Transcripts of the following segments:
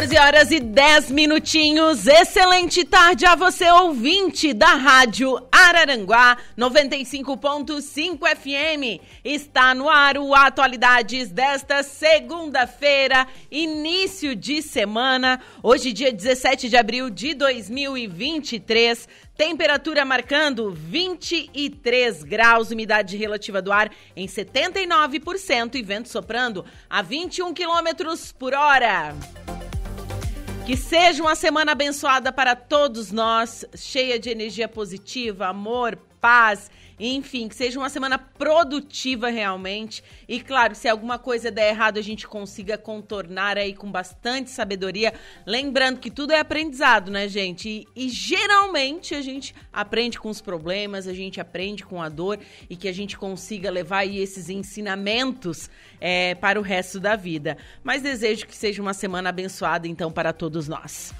14 horas e 10 minutinhos. Excelente tarde a você, ouvinte da Rádio Araranguá 95.5 FM. Está no ar o Atualidades desta segunda-feira, início de semana. Hoje, dia 17 de abril de 2023. Temperatura marcando 23 graus, umidade relativa do ar em 79% e vento soprando a 21 quilômetros por hora. Que seja uma semana abençoada para todos nós, cheia de energia positiva, amor, paz enfim, que seja uma semana produtiva realmente. E claro, se alguma coisa der errado, a gente consiga contornar aí com bastante sabedoria. Lembrando que tudo é aprendizado, né, gente? E, e geralmente a gente aprende com os problemas, a gente aprende com a dor e que a gente consiga levar aí esses ensinamentos é, para o resto da vida. Mas desejo que seja uma semana abençoada, então, para todos nós.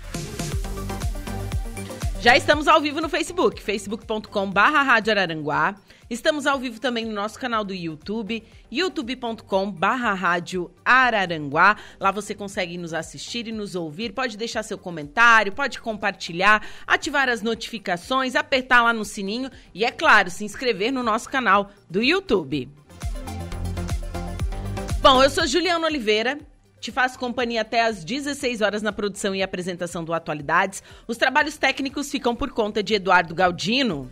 Já estamos ao vivo no Facebook, facebook.com barra Rádio Araranguá. Estamos ao vivo também no nosso canal do YouTube, youtube.com barra Rádio Araranguá. Lá você consegue nos assistir e nos ouvir. Pode deixar seu comentário, pode compartilhar, ativar as notificações, apertar lá no sininho e, é claro, se inscrever no nosso canal do YouTube. Bom, eu sou Juliana Oliveira te faço companhia até às 16 horas na produção e apresentação do Atualidades. Os trabalhos técnicos ficam por conta de Eduardo Galdino.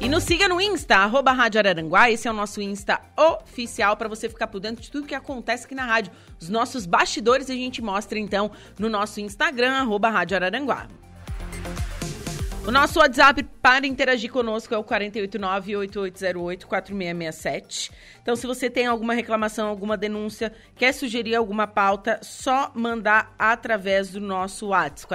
E nos siga no Insta, arroba Rádio Araranguá. Esse é o nosso Insta oficial para você ficar por dentro de tudo que acontece aqui na rádio. Os nossos bastidores a gente mostra então no nosso Instagram, arroba Rádio Araranguá. O nosso WhatsApp para interagir conosco é o 489-8808-4667. Então, se você tem alguma reclamação, alguma denúncia, quer sugerir alguma pauta, só mandar através do nosso WhatsApp,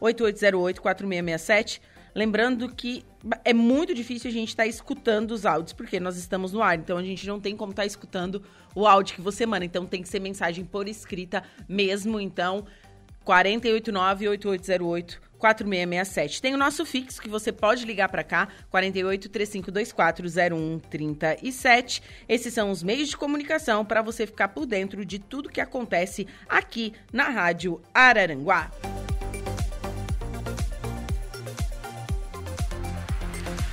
489-8808-4667. Lembrando que é muito difícil a gente estar tá escutando os áudios, porque nós estamos no ar, então a gente não tem como estar tá escutando o áudio que você manda. Então, tem que ser mensagem por escrita mesmo. Então, 489-8808 4667. Tem o nosso fixo que você pode ligar para cá, 48 3524 0137. Esses são os meios de comunicação para você ficar por dentro de tudo que acontece aqui na Rádio Araranguá.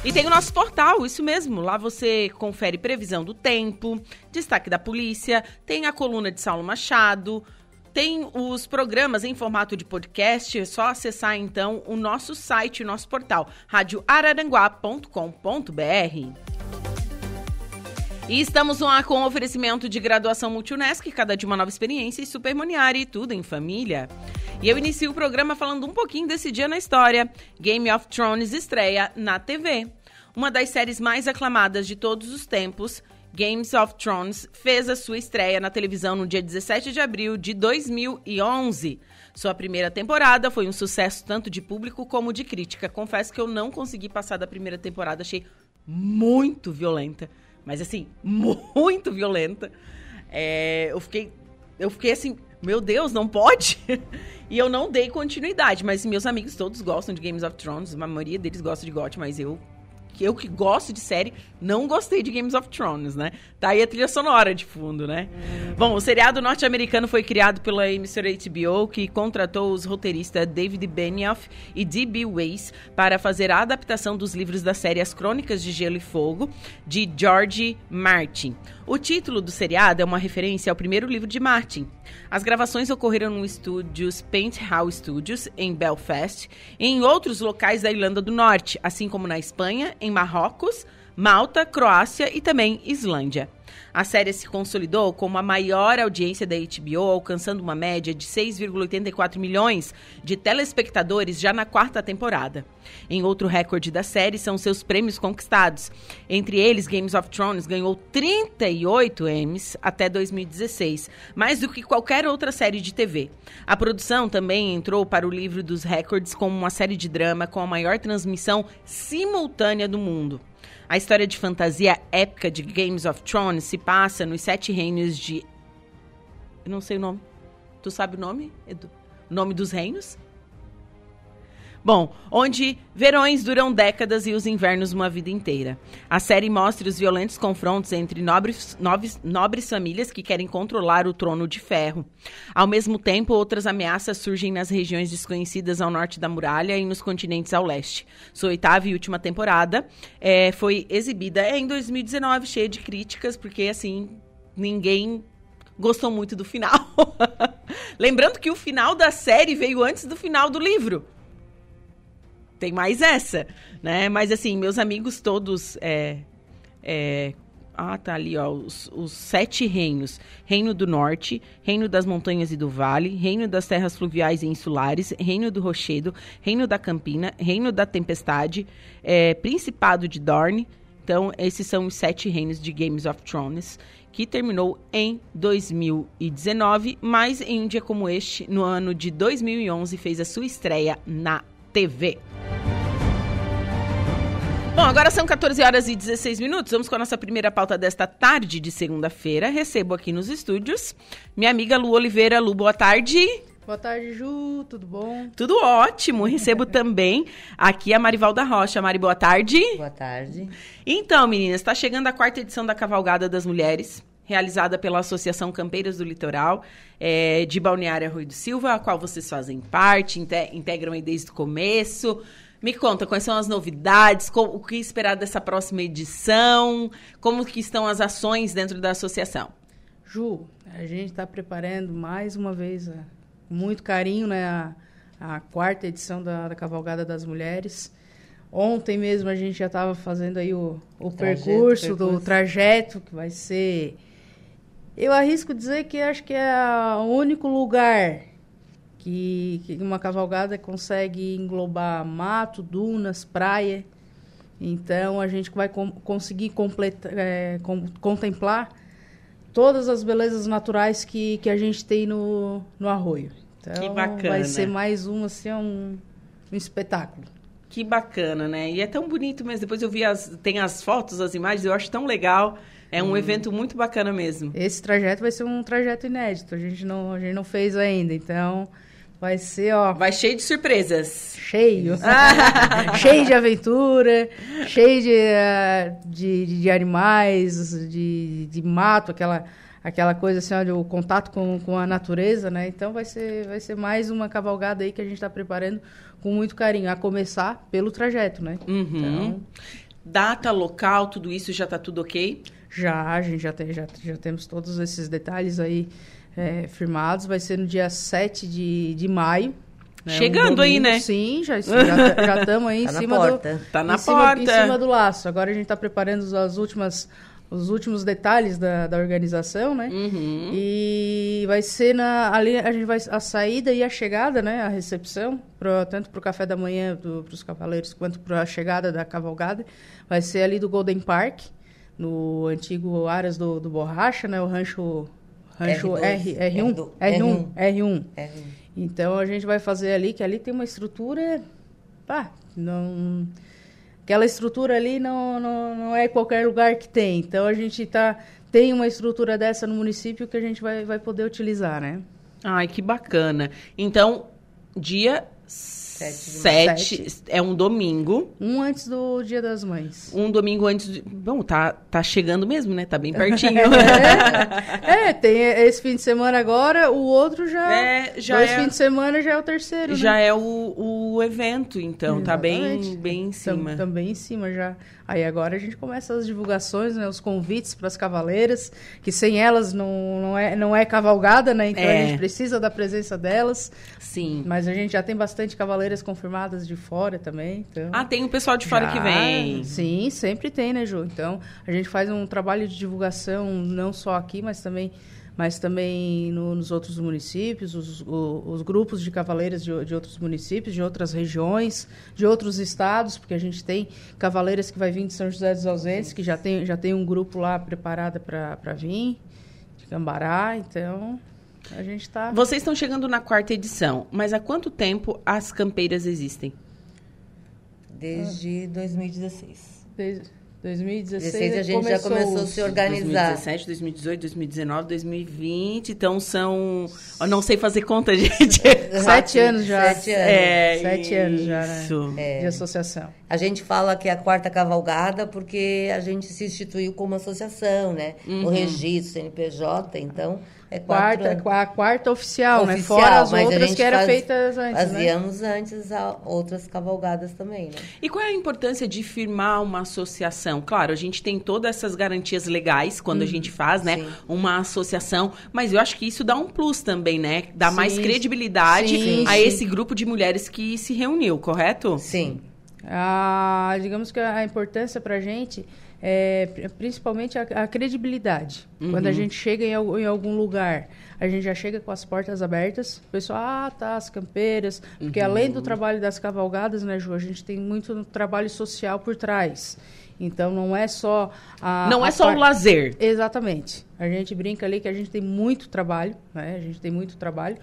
E tem o nosso portal, isso mesmo. Lá você confere previsão do tempo, destaque da polícia, tem a coluna de Saulo Machado, tem os programas em formato de podcast, é só acessar então o nosso site, o nosso portal, radioararanguá.com.br. E estamos lá com oferecimento de graduação Multunesc, cada de uma nova experiência e Supermoniari, tudo em família. E eu inicio o programa falando um pouquinho desse dia na história. Game of Thrones estreia na TV. Uma das séries mais aclamadas de todos os tempos Games of Thrones fez a sua estreia na televisão no dia 17 de abril de 2011. Sua primeira temporada foi um sucesso tanto de público como de crítica. Confesso que eu não consegui passar da primeira temporada, achei muito violenta. Mas assim, muito violenta. É, eu fiquei. Eu fiquei assim, meu Deus, não pode? e eu não dei continuidade, mas meus amigos todos gostam de Games of Thrones, a maioria deles gosta de GOT, mas eu que eu que gosto de série, não gostei de Games of Thrones, né? Tá aí a trilha sonora de fundo, né? Bom, o seriado norte-americano foi criado pela emissora HBO, que contratou os roteiristas David Benioff e D.B. Weiss para fazer a adaptação dos livros da série As Crônicas de Gelo e Fogo, de George Martin. O título do seriado é uma referência ao primeiro livro de Martin. As gravações ocorreram no estúdios Penthouse Studios, em Belfast, e em outros locais da Irlanda do Norte, assim como na Espanha, em Marrocos, Malta, Croácia e também Islândia. A série se consolidou como a maior audiência da HBO, alcançando uma média de 6,84 milhões de telespectadores já na quarta temporada. Em outro recorde da série são seus prêmios conquistados. Entre eles, Games of Thrones ganhou 38 Emmys até 2016, mais do que qualquer outra série de TV. A produção também entrou para o livro dos recordes como uma série de drama com a maior transmissão simultânea do mundo. A história de fantasia épica de Games of Thrones se passa nos sete reinos de. Eu não sei o nome. Tu sabe o nome, Edu? Nome dos reinos? Bom, onde verões duram décadas e os invernos uma vida inteira. A série mostra os violentos confrontos entre nobres, nobres, nobres famílias que querem controlar o trono de ferro. Ao mesmo tempo, outras ameaças surgem nas regiões desconhecidas ao norte da muralha e nos continentes ao leste. Sua oitava e última temporada é, foi exibida em 2019, cheia de críticas, porque assim, ninguém gostou muito do final. Lembrando que o final da série veio antes do final do livro tem mais essa, né? Mas assim, meus amigos todos é, é, ah, tá ali, ó, os, os, sete reinos: Reino do Norte, Reino das Montanhas e do Vale, Reino das Terras Fluviais e Insulares, Reino do Rochedo, Reino da Campina, Reino da Tempestade, é, Principado de Dorne. Então, esses são os sete reinos de Games of Thrones, que terminou em 2019, mas em um dia como este, no ano de 2011, fez a sua estreia na TV. Bom, agora são 14 horas e 16 minutos. Vamos com a nossa primeira pauta desta tarde de segunda-feira. Recebo aqui nos estúdios minha amiga Lu Oliveira. Lu, boa tarde. Boa tarde, Ju. Tudo bom? Tudo ótimo. Recebo também aqui a Marivalda Rocha. Mari, boa tarde. Boa tarde. Então, meninas, está chegando a quarta edição da Cavalgada das Mulheres realizada pela Associação Campeiras do Litoral é, de Balneário Rui do Silva, a qual vocês fazem parte, integram aí desde o começo. Me conta quais são as novidades, o que esperar dessa próxima edição, como que estão as ações dentro da associação. Ju, a gente está preparando mais uma vez, é, com muito carinho, né, a, a quarta edição da, da, Cavalgada das Mulheres. Ontem mesmo a gente já estava fazendo aí o, o trajeto, percurso, percurso do trajeto, que vai ser... Eu arrisco dizer que acho que é o único lugar que, que uma cavalgada consegue englobar mato, dunas, praia. Então a gente vai com, conseguir completar, é, com, contemplar todas as belezas naturais que, que a gente tem no, no arroio. Então, que bacana. Vai ser mais um, assim, um, um espetáculo. Que bacana, né? E é tão bonito mesmo. Depois eu vi as, tem as fotos, as imagens, eu acho tão legal. É um hum. evento muito bacana mesmo. Esse trajeto vai ser um trajeto inédito. A gente não, a gente não fez ainda. Então, Vai ser, ó. Vai cheio de surpresas. Cheio. cheio de aventura, cheio de, eh, de, de animais, de, de mato, aquela, aquela coisa assim, ó, o contato com, com a natureza, né? Então vai ser, vai ser mais uma cavalgada aí que a gente está preparando com muito carinho, a começar pelo trajeto, né? Uhum. Então, Data, local, tudo isso já está tudo ok? Já, a gente já, tem, já, já temos todos esses detalhes aí é, firmados. Vai ser no dia 7 de, de maio. Né? Chegando um domingo, aí, né? Sim, já já estamos aí tá em cima porta. do tá na em porta. Cima, em cima do laço. Agora a gente está preparando as últimas os últimos detalhes da, da organização, né? Uhum. E vai ser na ali a gente vai a saída e a chegada, né? A recepção, pro, tanto para o café da manhã para os cavaleiros quanto para a chegada da cavalgada, vai ser ali do Golden Park, no antigo Aras do, do Borracha, né? O rancho rancho R, R, 1 R1, R1, R1. R1. Então a gente vai fazer ali, que ali tem uma estrutura. Pá, não. Aquela estrutura ali não, não, não é qualquer lugar que tem. Então a gente tá, tem uma estrutura dessa no município que a gente vai, vai poder utilizar, né? Ai, que bacana. Então, dia Sete, Sete. É um domingo. Um antes do Dia das Mães. Um domingo antes de... Bom, tá, tá chegando mesmo, né? Tá bem pertinho. é, é, tem esse fim de semana agora, o outro já... É, já dois é... fins de semana já é o terceiro, Já né? é o, o evento, então. Exatamente. Tá bem, bem em cima. Também em cima já. Aí agora a gente começa as divulgações, né, os convites para as cavaleiras, que sem elas não, não, é, não é cavalgada, né? Então é. a gente precisa da presença delas. Sim. Mas a gente já tem bastante cavaleiro cavaleiras confirmadas de fora também. Então, Ah, tem o pessoal de fora já- que vem. Sim, sempre tem, né, Ju? Então, a gente faz um trabalho de divulgação não só aqui, mas também, mas também no- nos outros municípios, os, o- os grupos de cavaleiras de, de outros municípios, de outras regiões, de outros estados, porque a gente tem cavaleiras que vai vir de São José dos Ausentes, que já tem, já tem um grupo lá preparado para vir, de Cambará, então a gente está... Vocês estão chegando na quarta edição, mas há quanto tempo as campeiras existem? Desde 2016. Desde 2016 16 a gente já começou a se organizar. 2017, 2018, 2019, 2020. Então são. Eu não sei fazer conta, gente. Sete anos já. Sete anos. É, Sete anos já, né? isso. É. De associação. A gente fala que é a quarta cavalgada porque a gente se instituiu como associação, né? Uhum. O registro, CNPJ, então é quatro Quarta, anos. a quarta oficial, né? Oficial, Fora as outras que eram faz- feitas antes, né? Fazíamos antes a outras cavalgadas também, né? E qual é a importância de firmar uma associação? Claro, a gente tem todas essas garantias legais quando a gente faz, né? sim. Uma associação, mas eu acho que isso dá um plus também, né? Dá mais Sim, credibilidade sim, a sim. esse grupo de mulheres que se reuniu, correto? Sim. Ah, digamos que a importância para a gente é pri- principalmente a, a credibilidade. Quando a gente chega em, em algum lugar, a gente já chega com as portas abertas. O pessoal, ah, tá, as campeiras. Porque além do trabalho das cavalgadas, né, Ju, a gente tem muito trabalho social por trás. Então não é só a. não a é só o lazer. Exatamente. A gente brinca ali que a gente tem muito trabalho, né? A gente tem muito trabalho.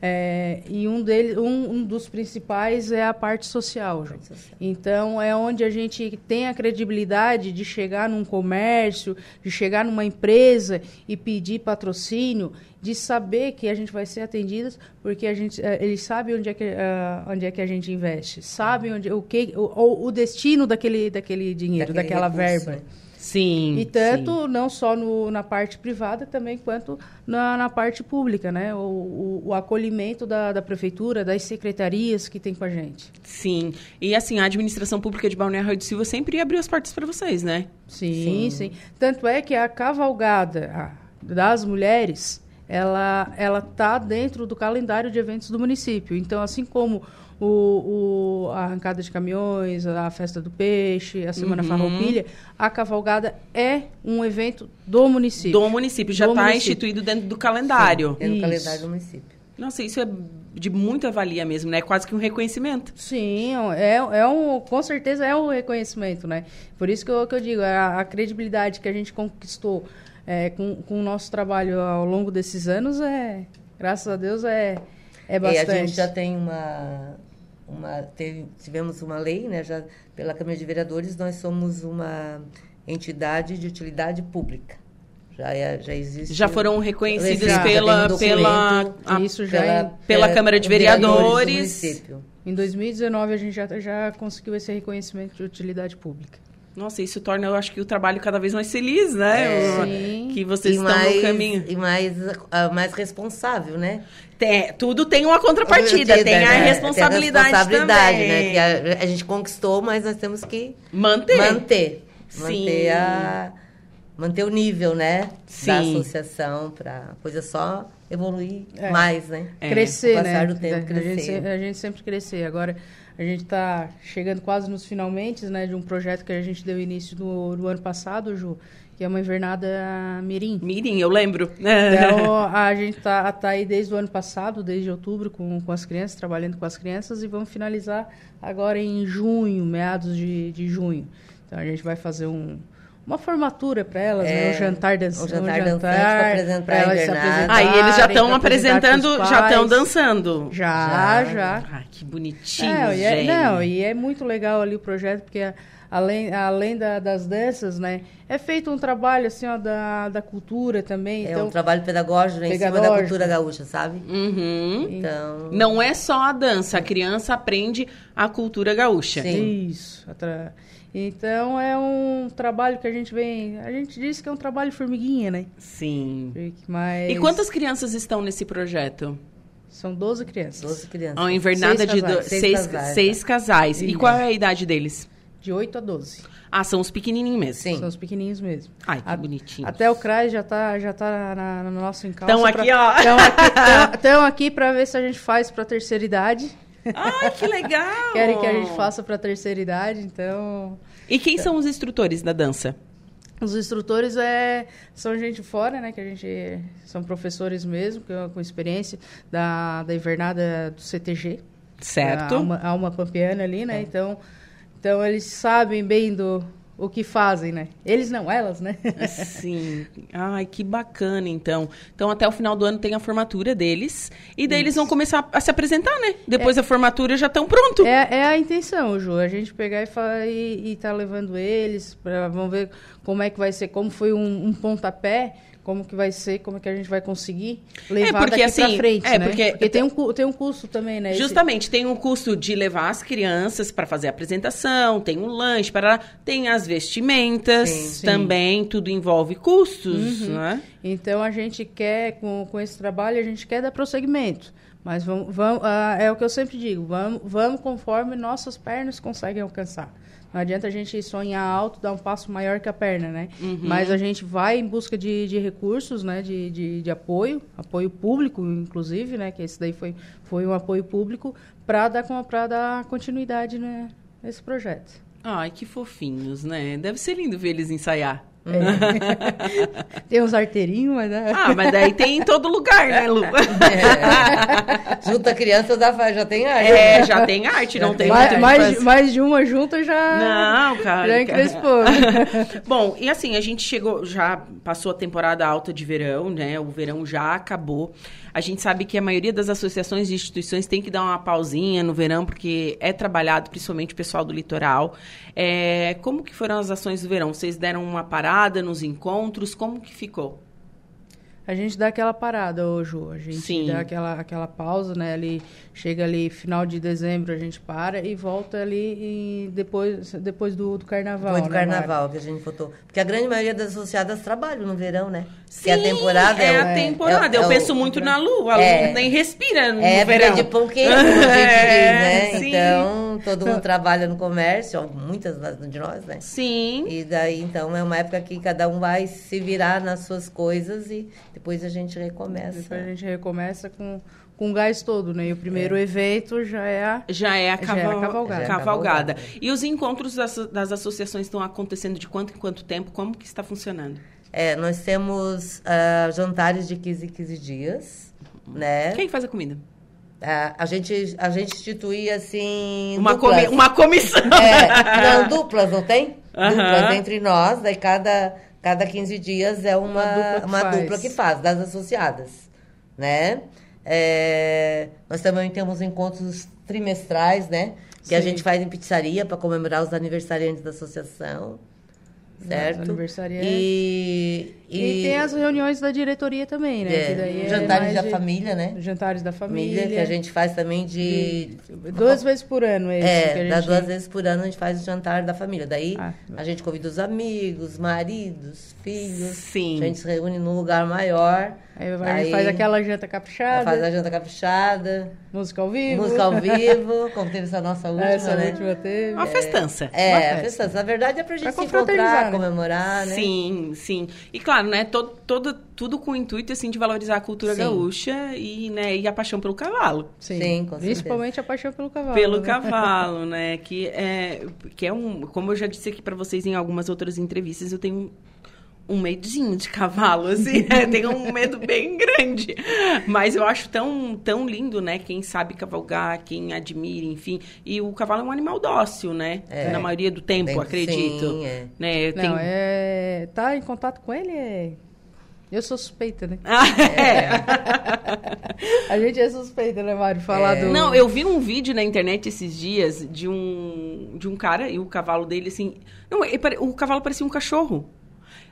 É, e um, deles, um, um dos principais é a parte social. Então, é onde a gente tem a credibilidade de chegar num comércio, de chegar numa empresa e pedir patrocínio, de saber que a gente vai ser atendidas, porque a gente, eh, eles sabem onde é que, ah, onde é que a gente investe, sabem onde, o, que, o- o destino daquele, daquele dinheiro, Daquele daquela recurso, verba. Sim. E tanto não só no, na parte privada também quanto na, na parte pública, né? O, o, o acolhimento da, da prefeitura, das secretarias que tem com a gente. Sim. E assim, a administração pública de Balneário de Silva sempre abriu as portas para vocês, né? Sim, sim, Tanto é que a cavalgada das mulheres, ela ela tá dentro do calendário de eventos do município. Então, assim como o, o- a arrancada de caminhões, a festa do peixe, a semana Uhum. farroupilha, a cavalgada é um evento do município. Do município, já está instituído dentro do calendário. É no Isso. calendário do município. Nossa, isso é de muita valia mesmo, né? Quase que um reconhecimento. Sim, é, é um, com certeza é um reconhecimento, né? Por isso que eu, que eu digo, a, a credibilidade que a gente conquistou é, com, com o nosso trabalho ao longo desses anos é, graças a Deus, é, é E bastante. a gente já tem uma, uma teve- tivemos uma lei, né, já pela Câmara de Vereadores, nós somos uma entidade de utilidade pública. Já, é, já existe. Já foram reconhecidas Já, pela, um pela, a- Isso já pela, em- pela Câmara de Vereadores. do município. Em 2019 a gente já, já conseguiu esse reconhecimento de utilidade pública. Nossa, isso torna, eu acho que o trabalho cada vez mais feliz, né? É. O- Sim. Que vocês e estão mais, no caminho. E mais, ah, mais responsável, né? Tem- tudo tem uma contrapartida, tem a né? responsabilidade, Tem a responsabilidade, também. né? Que a, a gente conquistou, mas nós temos que Manter. manter. Sim. Manter, a, manter o nível, né? Da Sim. associação para a coisa só evoluir É. mais, né? É, crescer, né? do tempo, a, gente, a gente sempre crescer. Agora, a gente está chegando quase nos finalmente, né? De um projeto que a gente deu início no, no ano passado, Ju, que é uma invernada mirim. Mirim, eu lembro. Então, a gente tá, tá aí desde o ano passado, desde outubro, com, com as crianças, trabalhando com as crianças, e vamos finalizar agora em junho, meados de, de junho. Então, a gente vai fazer um, uma formatura para elas, né? É, um jantar dançante. um jantar dançante pra apresentar Aí eles já estão apresentando, já estão dançando. Já, Já. já. Ai, que bonitinho, É, e é, gente. não, e é muito legal ali o projeto, porque além, além da- das danças, né, é feito um trabalho assim, ó, da, da cultura também. É então, um trabalho pedagógico né, em cima da cultura gaúcha, sabe? Uhum. Então, Não é só a dança, a criança aprende a cultura gaúcha. Sim. Isso. atra- Então é um trabalho que a gente vem. A gente diz que é um trabalho formiguinha, né? Sim. Mas E quantas crianças estão nesse projeto? São 12 crianças. 12 crianças. Uma invernada Seis de do- casais. seis, Seis seis, casais. casais. E qual é a idade deles? De 8 a 12. Ah, são os pequenininhos mesmo. Sim. São os pequenininhos mesmo. Ai, que A- bonitinho. Até o CRAS já tá, já tá na, no nosso encalço. Tão aqui, ó. Estão aqui, tão- tão aqui para ver se a gente faz para terceira idade. Ai, que legal! Querem que a gente faça para a terceira idade, então... E quem são os instrutores da dança? Os instrutores é, são gente fora, né? Que a gente são professores mesmo, com experiência da, da invernada do CTG. Certo. A Alma, Alma Pampiana ali, né? É. Então, então eles sabem bem do, o que fazem, né? Eles não, elas, né? Sim. Ai, que bacana, então. Então, até o final do ano tem a formatura deles. E daí Isso. eles vão começar a se apresentar, né? Depois é, da formatura já estão prontos. É, é, a intenção, Ju. A gente pegar e, falar, e, e tá levando eles, pra, vamos ver como é que vai ser, como foi um, um pontapé como que vai ser, como que a gente vai conseguir levar é porque, daqui assim, para frente, é, né? Porque, porque tem, um, tem um custo também, né? Justamente, Esse... tem um custo de levar as crianças para fazer a apresentação, tem um lanche, para tem as vestimentas sim, também, sim. tudo envolve custos, uhum. né? Então, a gente quer, com, com esse trabalho, a gente quer dar prosseguimento. Mas vamos, vamos, uh, é o que eu sempre digo, vamos, vamos conforme nossas pernas conseguem alcançar. Não adianta a gente sonhar alto, dar um passo maior que a perna, né? Uhum. Mas a gente vai em busca de, de recursos, né? De, de, de, apoio, apoio público, inclusive, né? Que esse daí foi, foi um apoio público para dar, dar continuidade né, nesse projeto. Ai, que fofinhos, né? Deve ser lindo ver eles ensaiar. É. tem uns arteirinhos, mas... Né? Ah, mas daí tem em todo lugar, né, Lu? É. Junta criança já tem arte. É, já tem arte, não tem mais, mais, mais, de uma junta já... Não, cara. Já encrespou. Bom, e assim, a gente chegou, já passou a temporada alta de verão, né? O verão já acabou. A gente sabe que a maioria das associações e instituições tem que dar uma pausinha no verão, porque é trabalhado, principalmente o pessoal do litoral. É, como que foram as ações do verão? Vocês deram uma parada nos encontros? Como que ficou? A gente dá aquela parada, Ju. A gente Sim. dá aquela, aquela pausa, né? Ali, chega ali final de dezembro, a gente para e volta ali e depois, depois do, do carnaval. Depois do né, carnaval Mari? que a gente votou. Porque a grande maioria das associadas trabalham no verão, né? Sim, que a temporada é, é a temporada. É, Eu é penso o, muito na lua. A é, lua nem respira no é verão. É de pão quente, diz, né? Sim. Então, todo mundo trabalha no comércio, muitas de nós, né? Sim. E daí, então, é uma época que cada um vai se virar nas suas coisas e depois a gente recomeça. Depois a gente recomeça com, com gás todo, né? E o primeiro é. evento já é a, já é a, caval... já é a cavalgada. É a cavalgada. E os encontros das, das associações estão acontecendo de quanto em quanto tempo? Como que está funcionando? É, nós temos uh, jantares de 15 em 15 dias, né? Quem faz a comida? Uh, a, gente, a gente institui, assim, Uma, comi uma comissão. É, não, duplas, não tem? Duplas entre nós, daí cada Cada 15 dias é uma, uma, dupla, que uma dupla, que faz, das associadas, né? É, nós também temos encontros trimestrais, né? Que Sim. a gente faz em pizzaria para comemorar os aniversariantes da associação certo? E, e, e, tem as reuniões da diretoria também, né? É, é jantares da de, família, né? Jantares da família. Que a gente faz também de... duas vezes por ano, é isso. É, das duas vezes por ano a gente faz o jantar da família. Daí ah, a gente convida os amigos, maridos, filhos. Sim. A gente se reúne num lugar maior. Aí, aí faz aquela janta caprichada. Faz a janta caprichada. Música ao vivo. Música ao vivo, como teve essa nossa última, essa né? última teve. Uma festança. É, uma festa. festança. Na verdade é pra gente pra se encontrar, comemorar, né? Sim, sim. E claro, né, todo, todo, tudo com o intuito, assim, de valorizar a cultura sim. gaúcha e, né, e a paixão pelo cavalo. Sim, sim com Principalmente a paixão pelo cavalo. Pelo né? cavalo, né, que é, que é um... Como eu já disse aqui para vocês em algumas outras entrevistas, eu tenho um medinho de cavalo, assim, né? Tenho um medo bem grande. Mas eu acho tão, tão lindo, né? Quem sabe cavalgar, quem admira, enfim. E o cavalo é um animal dócil, né? É. Na maioria do tempo, acredito. Sim, é. Né? Não, tenho... é... Tá em contato com ele é... Eu sou suspeita, né? Ah, é. a gente é suspeita, né, Mário? Falar é. do. Não, eu vi um vídeo na internet esses dias de um, de um cara e o cavalo dele, assim. Não, o cavalo parecia um cachorro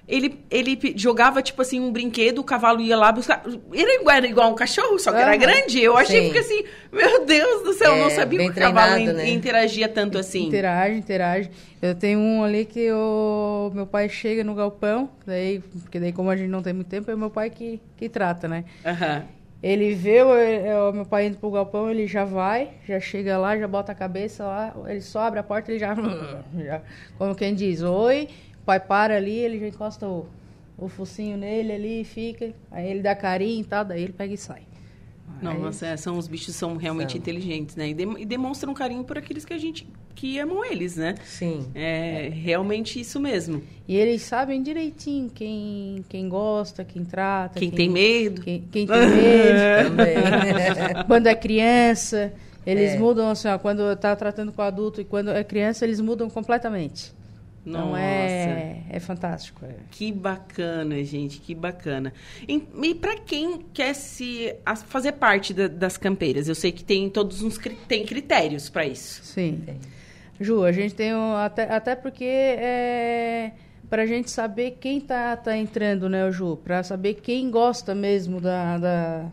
ele, ele jogava, tipo assim, um brinquedo, o cavalo ia lá buscar. Igual, era igual um cachorro, só que uhum. era grande. Eu achei que assim, meu Deus do céu, é, eu não é, sabia que o cavalo né? interagia tanto assim. Interage, interage. Eu tenho um ali que o meu pai chega no galpão, daí, porque daí, como a gente não tem muito tempo, é meu pai que, que trata, né? Uhum. Ele vê o, é, o, meu pai indo pro galpão, ele já vai, já chega lá, já bota a cabeça lá, ele só abre a porta, ele já, já como quem diz, oi, pai para ali, ele já encosta o, o focinho nele ali e fica. Aí ele dá carinho e tal, daí ele pega e sai. Nossa, é, são os bichos são realmente são. inteligentes, né? E, de, e, demonstram carinho por aqueles que a gente que amam eles, né? Sim. É, é, realmente isso mesmo. E eles sabem direitinho quem, quem gosta, quem trata. Quem, quem tem medo. Quem, quem tem medo também. quando é criança, eles é. mudam assim, ó, quando está tratando com adulto e quando é criança, eles mudam completamente. Nossa. Não é, é fantástico. É. Que bacana, gente, que bacana. E, e para quem quer se a, fazer parte da, das campeiras, eu sei que tem todos uns tem critérios para isso. Sim. Ju, a gente tem um, até, até porque é para a gente saber quem tá, tá entrando, né, Ju? Para saber quem gosta mesmo da, da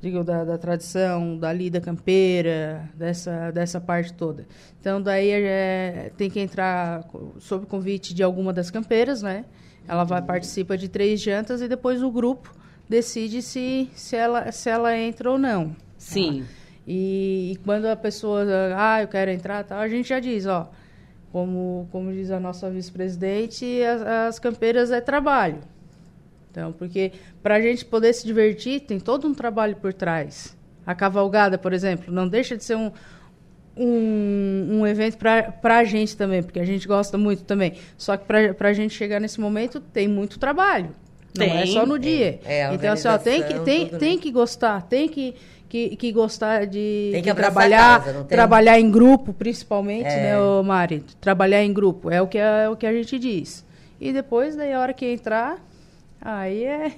digo, da, da, tradição, da lida campeira, dessa, dessa parte toda. Então, daí é, tem que entrar sob convite de alguma das campeiras, né? Ela vai participa de três jantas e depois o grupo decide se, se, ela, se ela entra ou não. Sim. Tá? E, e, quando a pessoa, ah, eu quero entrar, tal, a gente já diz, ó, como, como diz a nossa vice-presidente, as, as campeiras é trabalho. Então, porque para a gente poder se divertir, tem todo um trabalho por trás. A cavalgada, por exemplo, não deixa de ser um, um, um evento para a gente também, porque a gente gosta muito também. Só que para a gente chegar nesse momento, tem muito trabalho. Tem. Não é só no dia. É, é então, assim, ó, tem que, tem, tem que gostar, tem que, que, que gostar de, tem que de trabalhar, casa, trabalhar em grupo, principalmente, é. né, ô Mari? Trabalhar em grupo, é o que, é, é o que a gente diz. E depois, daí, a hora que entrar, Aí é.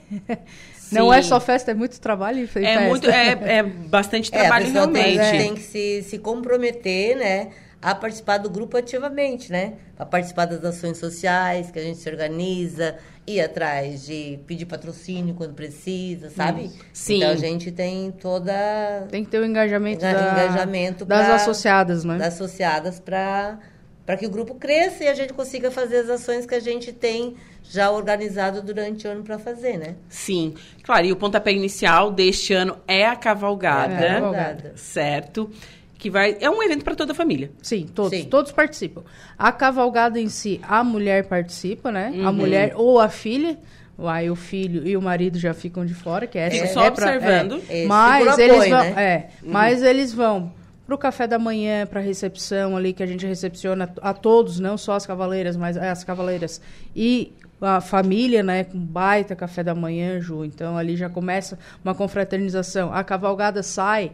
Sim. Não é só festa, é muito trabalho e é festa. Muito, é, é bastante trabalho é, realmente. Tem, tem que se, se comprometer, né? A participar do grupo ativamente, né? A participar das ações sociais que a gente se organiza, ir atrás de pedir patrocínio quando precisa, sabe? Sim. Então a gente tem toda. Tem que ter o engajamento, da, engajamento das pra, associadas, né? Das associadas para para que o grupo cresça e a gente consiga fazer as ações que a gente tem já organizado durante o ano para fazer, né? Sim, claro. E o pontapé inicial deste ano é a cavalgada, é a cavalgada. certo? Que vai é um evento para toda a família. Sim, todos, Sim. todos participam. A cavalgada em si, a mulher participa, né? Uhum. A mulher ou a filha. Aí o filho e o marido já ficam de fora, que é essa é, só observando. é, mas apoio, eles vão, né? é, uhum. mas eles vão para o café da manhã, para a recepção ali, que a gente recepciona a todos, não só as cavaleiras, mas as cavaleiras e a família, né, com baita café da manhã, Ju. Então ali já começa uma confraternização. A cavalgada sai,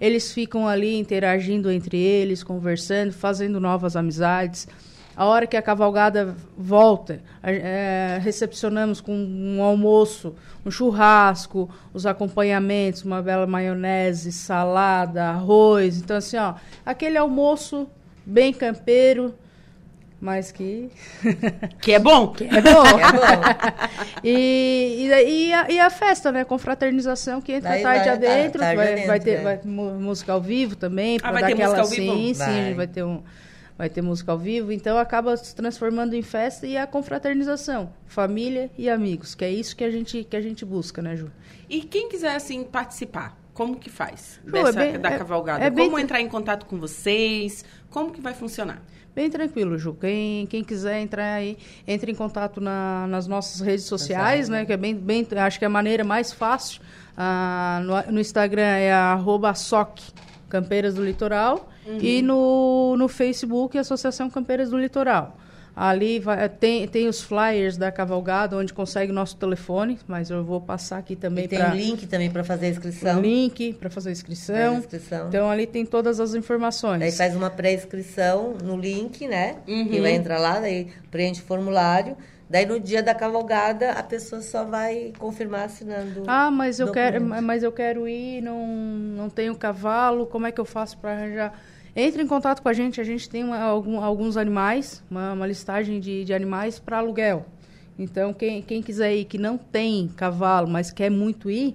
eles ficam ali interagindo entre eles, conversando, fazendo novas amizades. A hora que a cavalgada volta, é, recepcionamos com um almoço, um churrasco, os acompanhamentos, uma bela maionese, salada, arroz. Então, assim, ó, aquele almoço bem campeiro, mas que. Que é bom! Que é bom! é bom. e, e, e, a, e, a, festa, né? Confraternização que entra Daí tarde vai, adentro. Tarde vai, adentro, vai ter é. vai, música ao vivo também. Ah, vai ter aquela, música ao vivo? Sim, sim, a gente vai ter um vai ter música ao vivo, então acaba se transformando em festa e a confraternização, família e amigos, que é isso que a gente que a gente busca, né, Ju? E quem quiser assim participar, como que faz Ju, é dessa, é bem, da cavalgada? É, é como entrar em contato com vocês? Como que vai funcionar? Bem tranquilo, Ju. Quem, quem quiser entrar aí, entre em contato na, nas nossas redes sociais, Exato. né? Que é bem, bem, acho que é a maneira mais fácil. Ah, no, no Instagram é arroba soc, Campeiras do Litoral. Uhum. E no, no Facebook, Associação Campeiras do Litoral. Ali vai, tem, tem os flyers da cavalgada, onde consegue nosso telefone, mas eu vou passar aqui também. E tem pra, um link também para fazer a inscrição. Link para fazer a inscrição. inscrição. Então ali tem todas as informações. Aí faz uma pré-inscrição no link, né? Uhum. E vai entrar lá, daí preenche o formulário. Daí no dia da cavalgada a pessoa só vai confirmar assinando. Ah, mas eu quero, mas eu quero ir, não, não tenho cavalo, como é que eu faço para arranjar? Entre em contato com a gente, a gente tem uma, algum, alguns animais, uma, uma listagem de, de animais para aluguel. Então, quem, quem quiser ir, que não tem cavalo, mas quer muito ir,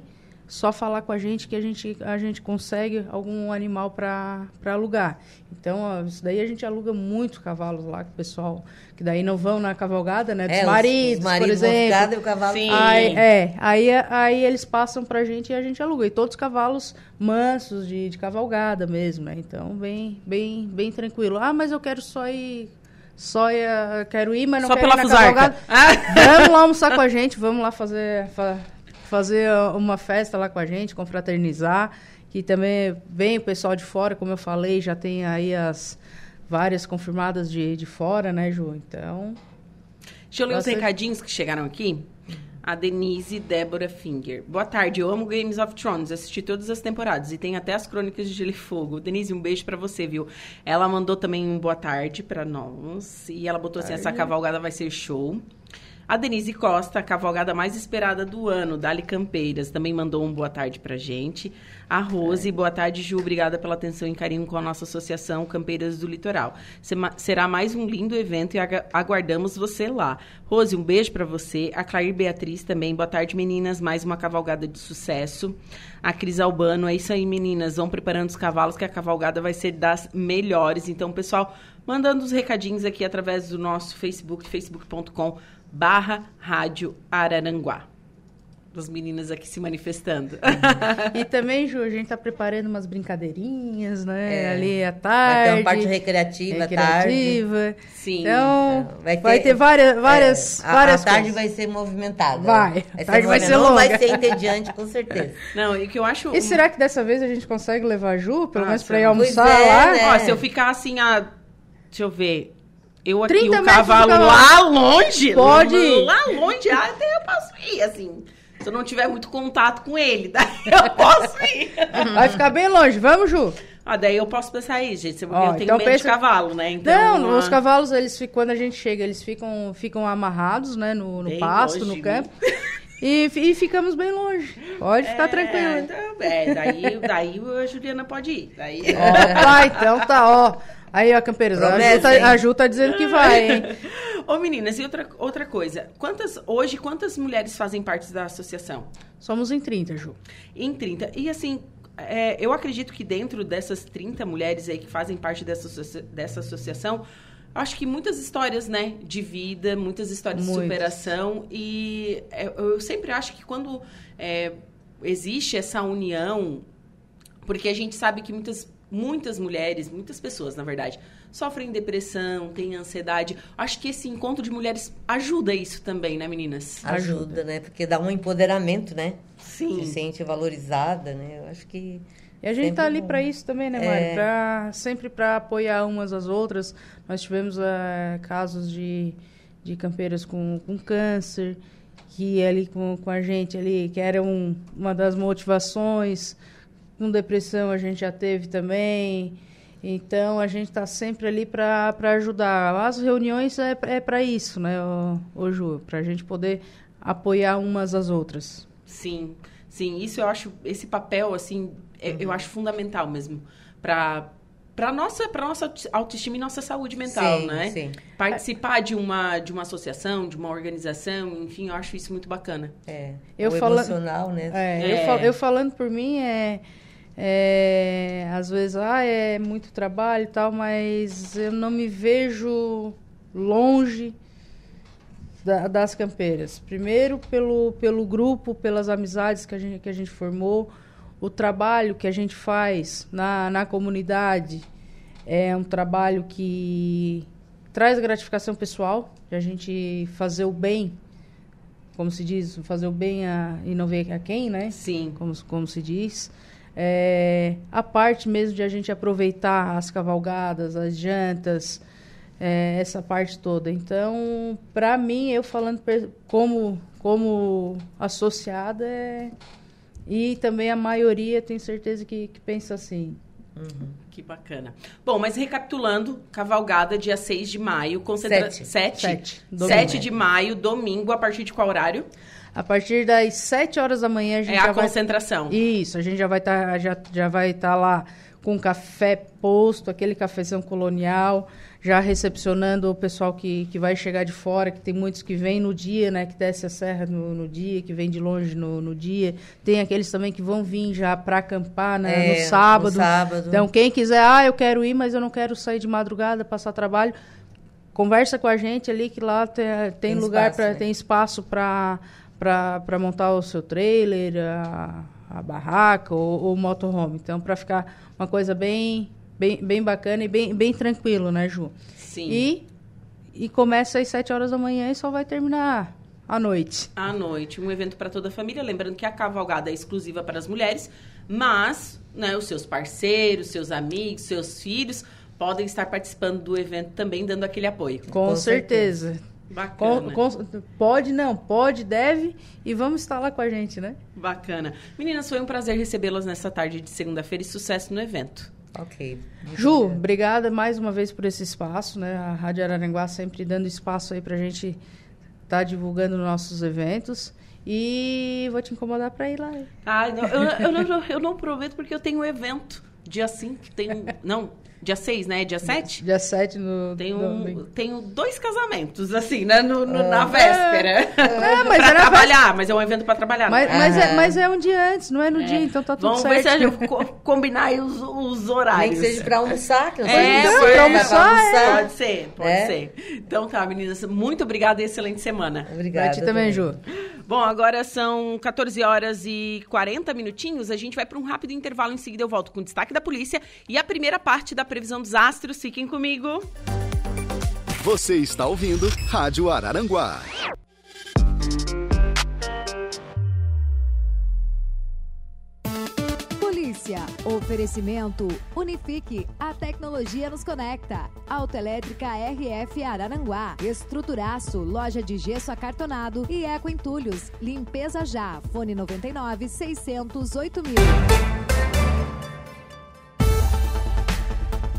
só falar com a gente que a gente, a gente consegue algum animal para alugar. Então, ó, isso daí a gente aluga muitos cavalos lá, que o pessoal, que daí não vão na cavalgada, né? Dos é, maridos, os, maridos, por exemplo. E o cavalo. Sim. Aí, é, aí, aí eles passam para a gente e a gente aluga. E todos os cavalos mansos de, de cavalgada mesmo, né? Então, bem, bem, bem tranquilo. Ah, mas eu quero só ir só ia, quero ir, mas não só quero pela ir na cavalgada. Ah. Vamos lá almoçar com a gente, vamos lá fazer, fazer uma festa lá com a gente, confraternizar, que também vem o pessoal de fora, como eu falei, já tem aí as várias confirmadas de, de fora, né, Ju? Então. Deixa eu ler os recadinhos que chegaram aqui. A Denise Débora Finger. Boa tarde, eu amo Games of Thrones, assisti todas as temporadas e tem até as crônicas de Gelo e Fogo. Denise, um beijo para você, viu? Ela mandou também um boa tarde para nós e ela botou assim: essa cavalgada vai ser show. A Denise Costa, a cavalgada mais esperada do ano, Dali Campeiras, também mandou um boa tarde pra gente. A Rose, boa tarde, Ju, obrigada pela atenção e carinho com a nossa associação Campeiras do Litoral. Será mais um lindo evento e aguardamos você lá. Rose, um beijo para você. A Claire Beatriz também, boa tarde, meninas, mais uma cavalgada de sucesso. A Cris Albano, é isso aí, meninas, vão preparando os cavalos que a cavalgada vai ser das melhores. Então, pessoal, mandando os recadinhos aqui através do nosso Facebook, facebook.com barra Rádio Araranguá. Das meninas aqui se manifestando. e também, Ju, a gente tá preparando umas brincadeirinhas, né? É. Ali à tarde. Vai ter uma parte recreativa, recreativa. tarde. Sim. Então, é, vai ter, vai ter várias, várias, é, várias a, a tarde vai ser movimentada. Vai. A tarde vai ser longa. Não vai ser entediante, com certeza. Não, e que eu acho... E será que dessa vez a gente consegue levar a Ju, pelo ah, menos pra ir almoçar é, lá? Né? Ó, se eu ficar assim, a... Deixa eu ver eu aqui, o cavalo lá longe. Pode ir. Lá longe, até eu posso ir, assim. Se eu não tiver muito contato com ele, daí eu posso ir. Vai ficar bem longe. Vamos, Ju? Ah, daí eu posso pensar aí, gente. Ó, eu tenho então medo pensa... de cavalo, né? Então, não, os cavalos, eles quando a gente chega, eles ficam, ficam amarrados, né? No, no pasto, no campo. E, e, ficamos bem longe. Pode ficar é, tranquilo. Então, é, daí, daí a Juliana pode ir. Daí... Opa, então tá, ó. Aí, ó, Campeiros, a, Ju tá, a Ju tá dizendo que vai, hein? Ô, meninas, e outra, outra coisa. Quantas, hoje, quantas mulheres fazem parte da associação? Somos em 30, Ju. Em 30. E, assim, é, eu acredito que dentro dessas 30 mulheres aí que fazem parte dessa, dessa associação, acho que muitas histórias, né, de vida, muitas histórias Muitas. de superação. E é, eu sempre acho que quando é, existe essa união, porque a gente sabe que muitas muitas mulheres, muitas pessoas, na verdade, sofrem depressão, têm ansiedade. Acho que esse encontro de mulheres ajuda isso também, né, meninas? Ajuda, ajuda. né? Porque dá um empoderamento, né? Sim. Se sente valorizada, né? Eu acho que e a gente está ali para isso também, né, Mari? É... Pra, sempre para apoiar umas às outras. Nós tivemos uh, casos de, de campeiras com, com câncer, que ali com, com a gente ali, que era um, uma das motivações com depressão a gente já teve também. Então a gente está sempre ali para ajudar. As reuniões é, é para isso, né, ô, ô Ju? Para a gente poder apoiar umas às outras. Sim, sim. Isso eu acho, esse papel, assim, é, uhum. eu acho fundamental mesmo. Para para nossa para nossa autoestima e nossa saúde mental, sim, né? Sim. Participar de uma de uma associação, de uma organização, enfim, eu acho isso muito bacana. É. Eu o emocional, né? É, é. Eu, fal... eu falando por mim é é, às vezes, ah, é muito trabalho e tal, mas eu não me vejo longe da, das campeiras. Primeiro, pelo, pelo grupo, pelas amizades que a, gente, que a gente formou, o trabalho que a gente faz na, na comunidade é um trabalho que traz gratificação pessoal, de a gente fazer o bem, como se diz, fazer o bem a, e não ver a quem, né? Sim. Como, como se diz. É, a parte mesmo de a gente aproveitar as cavalgadas, as jantas, é, essa parte toda. Então, para mim, eu falando como, como associada, é, e também a maioria tem certeza que, que pensa assim. Uhum. Que bacana. Bom, mas recapitulando, cavalgada dia 6 de maio, concentra... 7. 7? 7, 7 de maio, domingo, a partir de qual horário? A partir das 7 horas da manhã a gente é já a vai... concentração. Isso, a gente já vai estar tá, já, já vai estar tá lá com café posto, aquele cafezão colonial, já recepcionando o pessoal que, que vai chegar de fora, que tem muitos que vêm no dia, né, que desce a serra no, no dia, que vem de longe no, no dia. Tem aqueles também que vão vir já para acampar né, é, no, sábado. no sábado. Então, quem quiser, ah, eu quero ir, mas eu não quero sair de madrugada, passar trabalho, conversa com a gente ali, que lá tem, tem, tem lugar, para né? tem espaço para para montar o seu trailer, a, a barraca ou, o motorhome. Então, para ficar uma coisa bem, bem, bem bacana e bem, bem tranquilo, né, Ju? Sim. E, e começa às 7 horas da manhã e só vai terminar à noite. À noite, um evento para toda a família. Lembrando que a cavalgada é exclusiva para as mulheres, mas né, os seus parceiros, seus amigos, seus filhos podem estar participando do evento também, dando aquele apoio. Com, com certeza. certeza. Bacana. Com, com, pode, não, pode, deve e vamos estar lá com a gente, né? Bacana. Meninas, foi um prazer recebê-las nessa tarde de segunda-feira e sucesso no evento. Ok. Ju, obrigada. obrigada mais uma vez por esse espaço, né? A Rádio Araranguá sempre dando espaço aí pra gente estar tá divulgando nossos eventos. E vou te incomodar para ir lá. Ah, não, eu, eu, não, eu não prometo porque eu tenho um evento dia 5, tem não, Dia 6, né? Dia 7? Dia 7 no. Tenho, tenho dois casamentos, assim, né? No, no, na ah. véspera. É, mas pra trabalhar, mas é um evento pra trabalhar. Mas, é? mas, é, mas é um dia antes, não é no é. dia, então tá tudo Vamos certo. Vamos ver se a gente combinar aí os, os horários. Nem que seja pra almoçar, que eu é, não, pra almoçar. É. Pode ser, pode é. ser. Então tá, meninas, muito obrigada e excelente semana. Obrigada. Pra ti também, Ju. Bom, agora são 14 horas e 40 minutinhos. A gente vai para um rápido intervalo. Em seguida, eu volto com o destaque da polícia e a primeira parte da previsão dos astros. Fiquem comigo. Você está ouvindo Rádio Araranguá. Notícia. Oferecimento Unifique. A tecnologia nos conecta. Autoelétrica RF Araranguá. Estruturaço. Loja de gesso acartonado e Eco Entulhos. Limpeza já. Fone 99 608 mil.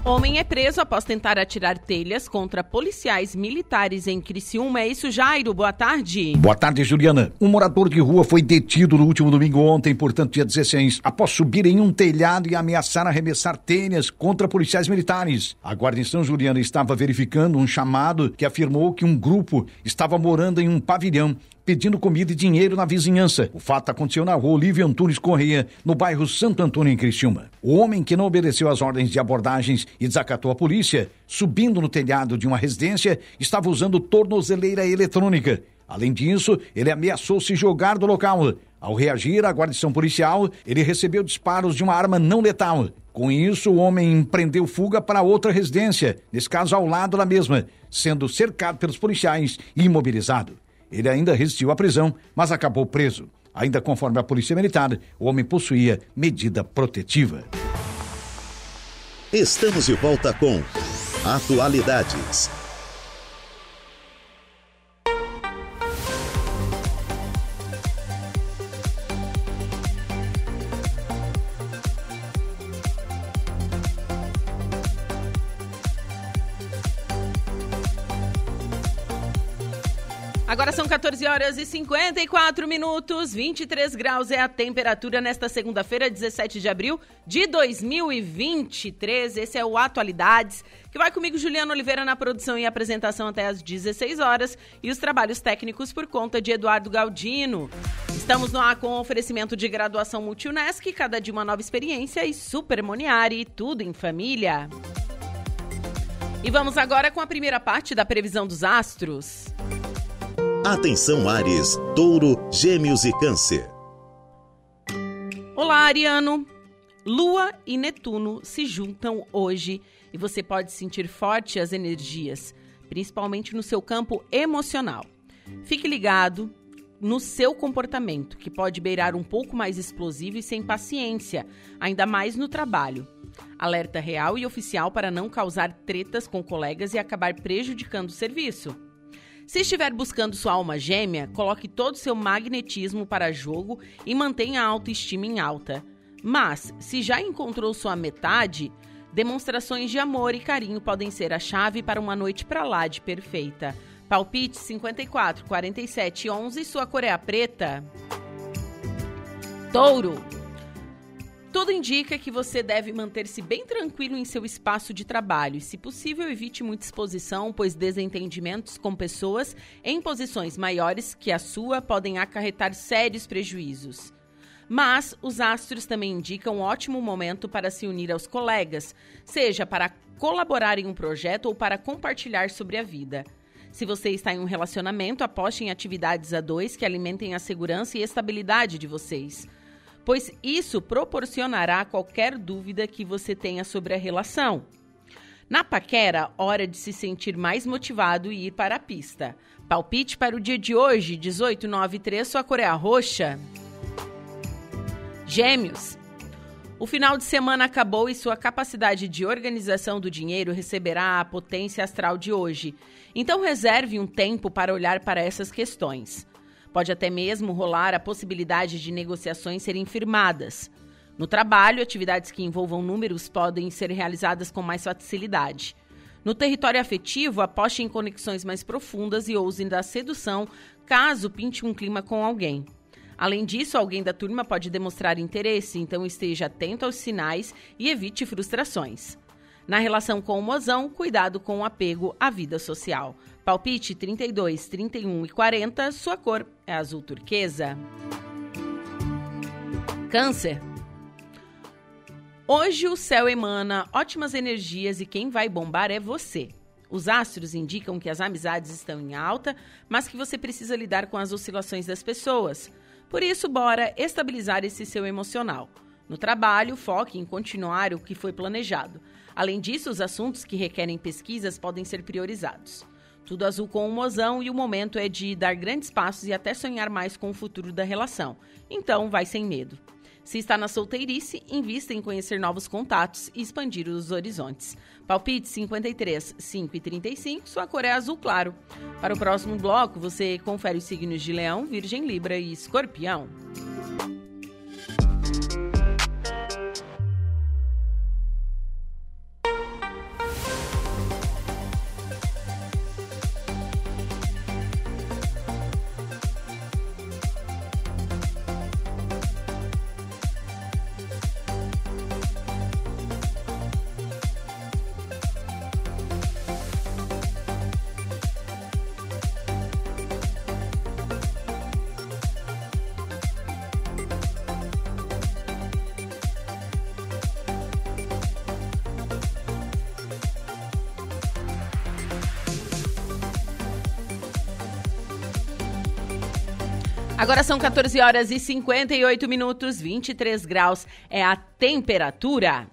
Homem é preso após tentar atirar telhas contra policiais militares em Criciúma. É isso, Jairo? Boa tarde. Boa tarde, Juliana. Um morador de rua foi detido no último domingo ontem, portanto, dia 16, após subir em um telhado e ameaçar arremessar telhas contra policiais militares. A guarnição Juliana estava verificando um chamado que afirmou que um grupo estava morando em um pavilhão pedindo comida e dinheiro na vizinhança. O fato aconteceu na rua Olívia Antunes Correia, no bairro Santo Antônio, em Criciúma. O homem que não obedeceu às ordens de abordagens e desacatou a polícia, subindo no telhado de uma residência, estava usando tornozeleira eletrônica. Além disso, ele ameaçou se jogar do local. Ao reagir à guarnição policial, ele recebeu disparos de uma arma não letal. Com isso, o homem empreendeu fuga para outra residência, nesse caso ao lado da mesma, sendo cercado pelos policiais e imobilizado. Ele ainda resistiu à prisão, mas acabou preso. Ainda conforme a Polícia Militar, o homem possuía medida protetiva. Estamos de volta com Atualidades. Agora são 14 horas e 54 minutos, 23 graus é a temperatura nesta segunda-feira, 17 de abril de 2023. Esse é o Atualidades, que vai comigo, Juliana Oliveira, na produção e apresentação até às 16 horas e os trabalhos técnicos por conta de Eduardo Galdino. Estamos no ar com oferecimento de graduação Multunesc, cada dia uma nova experiência e Super Moniari, tudo em família. E vamos agora com a primeira parte da previsão dos astros. Atenção Ares, Touro, Gêmeos e Câncer. Olá, Ariano. Lua e Netuno se juntam hoje e você pode sentir forte as energias, principalmente no seu campo emocional. Fique ligado no seu comportamento, que pode beirar um pouco mais explosivo e sem paciência, ainda mais no trabalho. Alerta real e oficial para não causar tretas com colegas e acabar prejudicando o serviço. Se estiver buscando sua alma gêmea, coloque todo o seu magnetismo para jogo e mantenha a autoestima em alta. Mas, se já encontrou sua metade, demonstrações de amor e carinho podem ser a chave para uma noite para lá de perfeita. Palpite 54 47 11, sua cor é preta. Touro. Tudo indica que você deve manter-se bem tranquilo em seu espaço de trabalho e, se possível, evite muita exposição, pois desentendimentos com pessoas em posições maiores que a sua podem acarretar sérios prejuízos. Mas os astros também indicam um ótimo momento para se unir aos colegas, seja para colaborar em um projeto ou para compartilhar sobre a vida. Se você está em um relacionamento, aposte em atividades a dois que alimentem a segurança e estabilidade de vocês pois isso proporcionará qualquer dúvida que você tenha sobre a relação. Na paquera, hora de se sentir mais motivado e ir para a pista. Palpite para o dia de hoje, 1893, sua cor é roxa. Gêmeos. O final de semana acabou e sua capacidade de organização do dinheiro receberá a potência astral de hoje. Então reserve um tempo para olhar para essas questões. Pode até mesmo rolar a possibilidade de negociações serem firmadas. No trabalho, atividades que envolvam números podem ser realizadas com mais facilidade. No território afetivo, aposte em conexões mais profundas e ouse da sedução caso pinte um clima com alguém. Além disso, alguém da turma pode demonstrar interesse, então esteja atento aos sinais e evite frustrações. Na relação com o mozão, cuidado com o apego à vida social. Palpite 32, 31 e 40, sua cor é azul turquesa. Câncer. Hoje o céu emana ótimas energias e quem vai bombar é você. Os astros indicam que as amizades estão em alta, mas que você precisa lidar com as oscilações das pessoas. Por isso, bora estabilizar esse seu emocional. No trabalho, foque em continuar o que foi planejado. Além disso, os assuntos que requerem pesquisas podem ser priorizados. Tudo azul com o mozão e o momento é de dar grandes passos e até sonhar mais com o futuro da relação. Então, vai sem medo. Se está na solteirice, invista em conhecer novos contatos e expandir os horizontes. Palpite 53, 5 e 35, sua cor é azul claro. Para o próximo bloco, você confere os signos de Leão, Virgem, Libra e Escorpião. Agora são 14 horas e 58 minutos, 23 graus é a temperatura.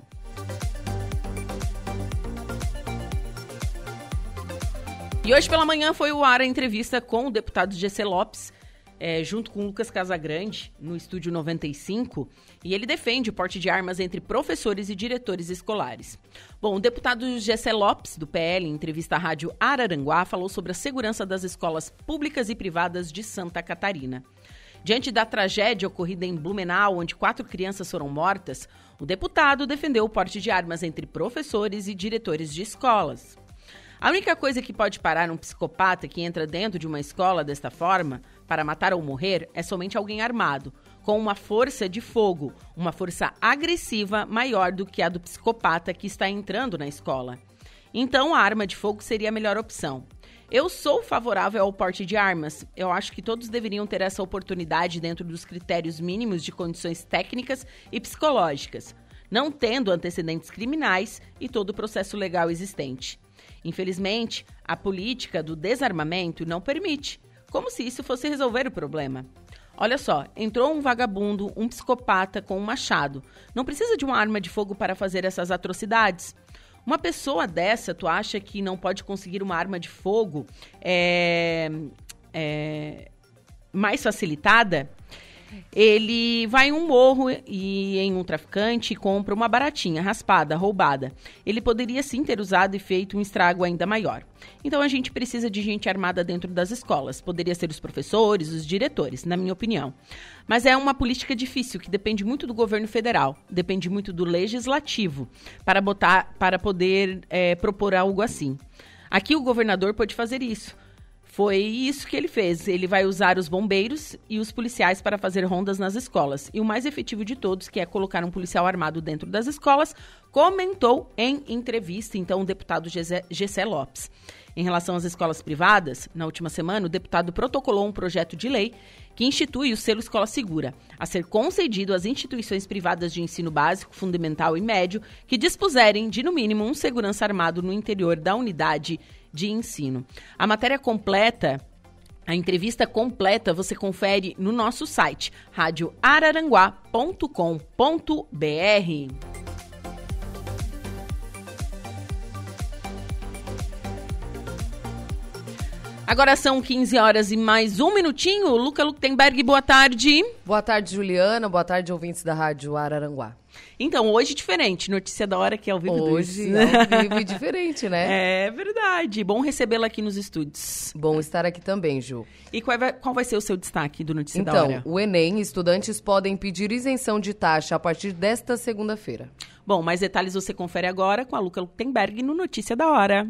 E hoje pela manhã foi o ar a entrevista com o deputado Gessé Lopes, é, junto com Lucas Casagrande, no Estúdio 95, e ele defende o porte de armas entre professores e diretores escolares. Bom, o deputado Gessé Lopes, do PL, em entrevista à rádio Araranguá, falou sobre a segurança das escolas públicas e privadas de Santa Catarina. Diante da tragédia ocorrida em Blumenau, onde quatro crianças foram mortas, o deputado defendeu o porte de armas entre professores e diretores de escolas. A única coisa que pode parar um psicopata que entra dentro de uma escola desta forma, para matar ou morrer, é somente alguém armado, com uma força de fogo, uma força agressiva maior do que a do psicopata que está entrando na escola. Então, a arma de fogo seria a melhor opção. Eu sou favorável ao porte de armas. Eu acho que todos deveriam ter essa oportunidade dentro dos critérios mínimos de condições técnicas e psicológicas, não tendo antecedentes criminais e todo o processo legal existente. Infelizmente, a política do desarmamento não permite, como se isso fosse resolver o problema. Olha só, entrou um vagabundo, um psicopata com um machado. Não precisa de uma arma de fogo para fazer essas atrocidades. Uma pessoa dessa, tu acha que não pode conseguir uma arma de fogo é, é, mais facilitada? Ele vai em um morro e em um traficante e compra uma baratinha, raspada, roubada. Ele poderia sim ter usado e feito um estrago ainda maior. Então a gente precisa de gente armada dentro das escolas. Poderia ser os professores, os diretores, na minha opinião. Mas é uma política difícil que depende muito do governo federal, depende muito do legislativo para botar, para poder é, propor algo assim. Aqui o governador pode fazer isso foi isso que ele fez. Ele vai usar os bombeiros e os policiais para fazer rondas nas escolas. E o mais efetivo de todos, que é colocar um policial armado dentro das escolas, comentou em entrevista, então, o deputado Gessé Lopes. Em relação às escolas privadas, na última semana, o deputado protocolou um projeto de lei que institui o selo Escola Segura, a ser concedido às instituições privadas de ensino básico, fundamental e médio que dispuserem de, no mínimo, um segurança armado no interior da unidade de ensino. A matéria completa a entrevista completa você confere no nosso site radioararanguá.com.br. Agora são 15 horas e mais um minutinho. Luca Luktenberg, boa tarde. Boa tarde, Juliana. Boa tarde, ouvintes da Rádio Araranguá. Então, hoje diferente. Notícia da hora que é ao vivo. Hoje ao vivo e diferente, né? É verdade. Bom recebê-la aqui nos estúdios. Bom estar aqui também, Ju. E qual vai, qual vai ser o seu destaque do Notícia então, da Hora? Então, o Enem, estudantes podem pedir isenção de taxa a partir desta segunda-feira. Bom, mais detalhes você confere agora com a Luca Luktenberg no Notícia da Hora.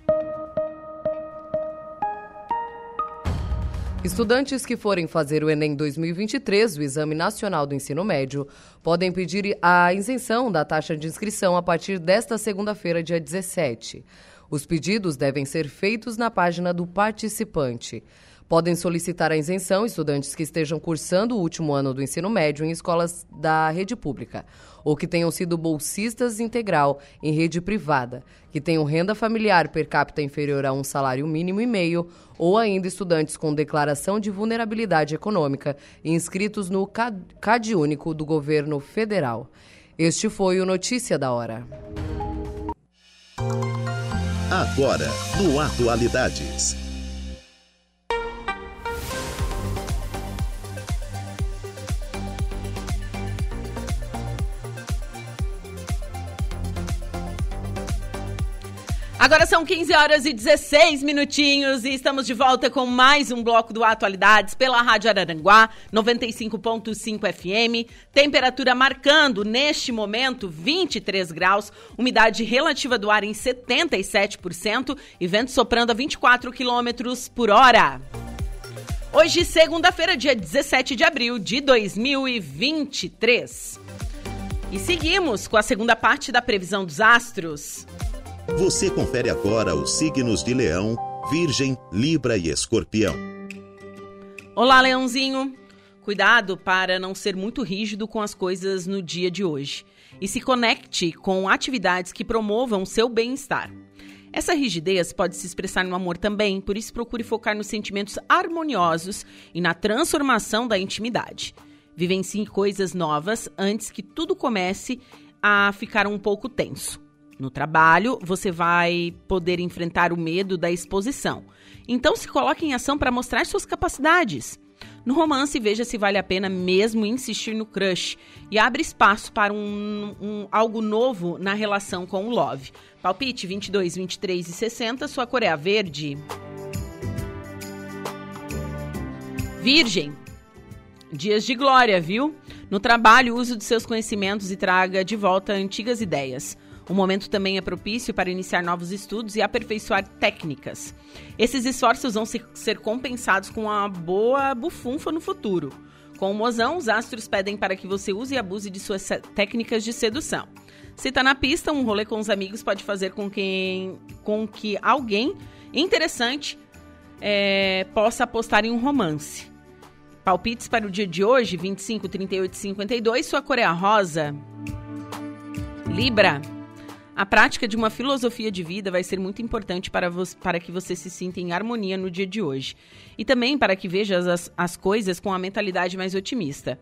Estudantes que forem fazer o Enem 2023, o Exame Nacional do Ensino Médio, podem pedir a isenção da taxa de inscrição a partir desta segunda-feira, dia 17. Os pedidos devem ser feitos na página do participante. Podem solicitar a isenção estudantes que estejam cursando o último ano do ensino médio em escolas da rede pública ou que tenham sido bolsistas integral em rede privada, que tenham renda familiar per capita inferior a um salário mínimo e meio, ou ainda estudantes com declaração de vulnerabilidade econômica inscritos no CAD único do governo federal. Este foi o Notícia da Hora. Agora, no Atualidades. Agora são 15 horas e 16 minutinhos e estamos de volta com mais um bloco do Atualidades pela Rádio Araranguá, 95.5 FM. Temperatura marcando neste momento 23 graus, umidade relativa do ar em 77% e vento soprando a 24 quilômetros por hora. Hoje, segunda-feira, dia 17 de abril de 2023. E seguimos com a segunda parte da previsão dos astros. Você confere agora os signos de Leão, Virgem, Libra e Escorpião. Olá, Leãozinho. Cuidado para não ser muito rígido com as coisas no dia de hoje e se conecte com atividades que promovam seu bem-estar. Essa rigidez pode se expressar no amor também, por isso procure focar nos sentimentos harmoniosos e na transformação da intimidade. Vivencie coisas novas antes que tudo comece a ficar um pouco tenso. No trabalho, você vai poder enfrentar o medo da exposição. Então, se coloque em ação para mostrar suas capacidades. No romance, veja se vale a pena mesmo insistir no crush e abre espaço para um, um, algo novo na relação com o Love. Palpite 22, 23 e 60, sua cor é a verde. Virgem. Dias de glória, viu? No trabalho, use de seus conhecimentos e traga de volta antigas ideias. O momento também é propício para iniciar novos estudos e aperfeiçoar técnicas. Esses esforços vão ser compensados com uma boa bufunfa no futuro. Com o mozão, os astros pedem para que você use e abuse de suas técnicas de sedução. Se está na pista, um rolê com os amigos pode fazer com, quem, com que alguém interessante é, possa apostar em um romance. Palpites para o dia de hoje, 25, 38 e 52. Sua cor é a rosa. Libra. A prática de uma filosofia de vida vai ser muito importante para, para que você se sinta em harmonia no dia de hoje. E também para que veja as, as coisas com a mentalidade mais otimista.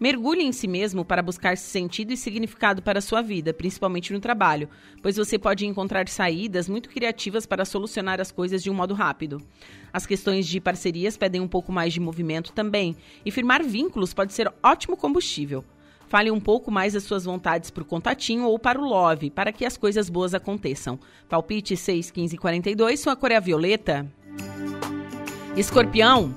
Mergulhe em si mesmo para buscar sentido e significado para a sua vida, principalmente no trabalho, pois você pode encontrar saídas muito criativas para solucionar as coisas de um modo rápido. As questões de parcerias pedem um pouco mais de movimento também, e firmar vínculos pode ser ótimo combustível. Fale um pouco mais das suas vontades para o contatinho ou para o love, para que as coisas boas aconteçam. Palpite 6, 15 42, sua cor é a violeta. Escorpião,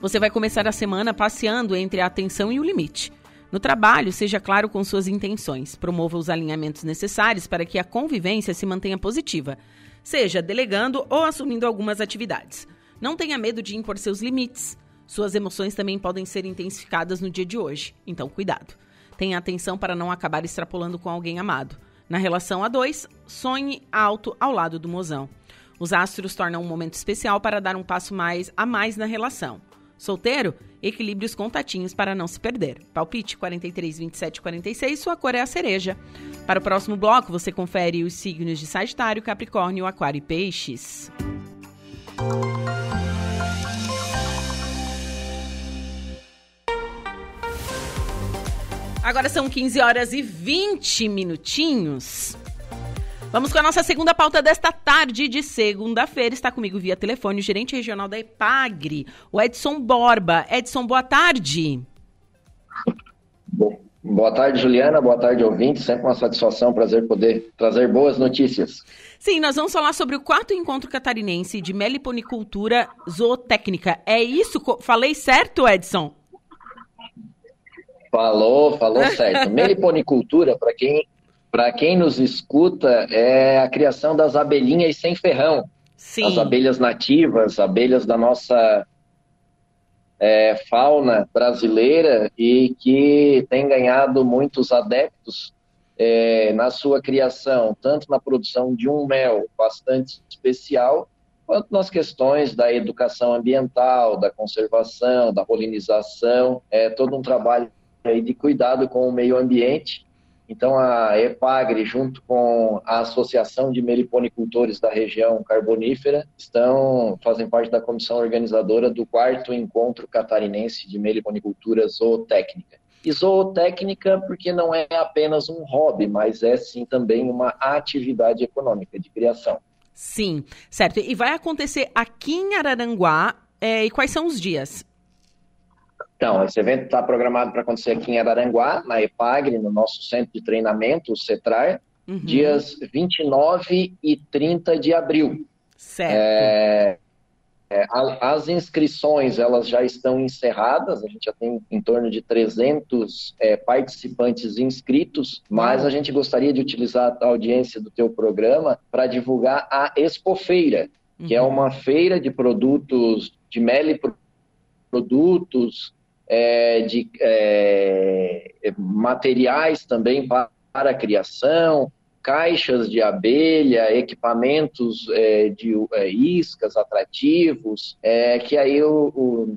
você vai começar a semana passeando entre a atenção e o limite. No trabalho, seja claro com suas intenções. Promova os alinhamentos necessários para que a convivência se mantenha positiva, seja delegando ou assumindo algumas atividades. Não tenha medo de impor seus limites. Suas emoções também podem ser intensificadas no dia de hoje, então cuidado. Tenha atenção para não acabar extrapolando com alguém amado. Na relação a dois, sonhe alto ao lado do mozão. Os astros tornam um momento especial para dar um passo mais a mais na relação. Solteiro? Equilibre os contatinhos para não se perder. Palpite 43, 27, 46, sua cor é a cereja. Para o próximo bloco, você confere os signos de Sagitário, Capricórnio, Aquário e Peixes. Agora são 15 horas e 20 minutinhos. Vamos com a nossa segunda pauta desta tarde de segunda-feira. Está comigo via telefone o gerente regional da EPAGRE, o Edson Borba. Edson, boa tarde. Boa tarde, Juliana. Boa tarde, ouvintes. Sempre uma satisfação, um prazer poder trazer boas notícias. Sim, nós vamos falar sobre o quarto encontro catarinense de meliponicultura zootécnica. É isso? Falei certo, Edson? Falou, falou certo. meliponicultura, para quem quem nos escuta, é a criação das abelhinhas sem ferrão. Sim. As abelhas nativas, abelhas da nossa é, fauna brasileira e que tem ganhado muitos adeptos é, na sua criação, tanto na produção de um mel bastante especial, quanto nas questões da educação ambiental, da conservação, da polinização, é todo um trabalho aí de cuidado com o meio ambiente então, a EPAGRE, junto com a Associação de Meliponicultores da região carbonífera, estão, fazem parte da comissão organizadora do quarto encontro catarinense de meliponicultura zootécnica. E zootécnica porque não é apenas um hobby, mas é sim também uma atividade econômica de criação. Sim, certo. E vai acontecer aqui em Araranguá. É, e quais são os dias? Então, esse evento está programado para acontecer aqui em Araranguá, na EPAGRE, no nosso centro de treinamento, o CETRAR, uhum. dias 29 e 30 de abril. Certo. É, é, as inscrições elas já estão encerradas, a gente já tem em torno de 300 é, participantes inscritos, mas a gente gostaria de utilizar a audiência do teu programa para divulgar a Expofeira, que é uhum. é uma feira de produtos de mel e produtos é, de é, materiais também para a criação, caixas de abelha, equipamentos é, de é, iscas atrativos, é, que aí o,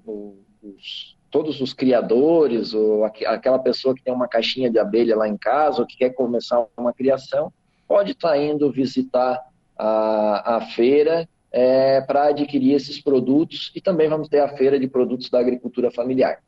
o, os, todos os criadores, ou aquela pessoa que tem uma caixinha de abelha lá em casa, ou que quer começar uma criação, pode estar tá indo visitar a, a feira é, para adquirir esses produtos e também vamos ter a feira de produtos da agricultura familiar.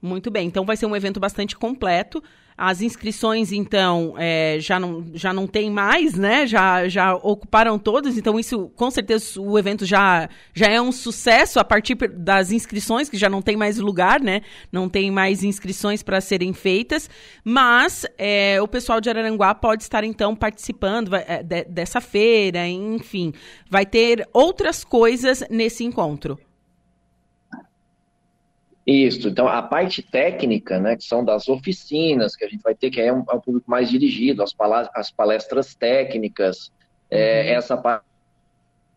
Muito bem, então vai ser um evento bastante completo. As inscrições, então, é, já, não, já não tem mais, né? Já, já ocuparam todas, então isso, com certeza, o evento já, já é um sucesso a partir das inscrições, que já não tem mais lugar, né? Não tem mais inscrições para serem feitas, mas é, o pessoal de Araranguá pode estar, então, participando é, de, dessa feira, enfim. Vai ter outras coisas nesse encontro. Isso, então a parte técnica, né, que são das oficinas, que a gente vai ter, que é um, é um público mais dirigido, as, palestras, as palestras técnicas, é, uhum. essa parte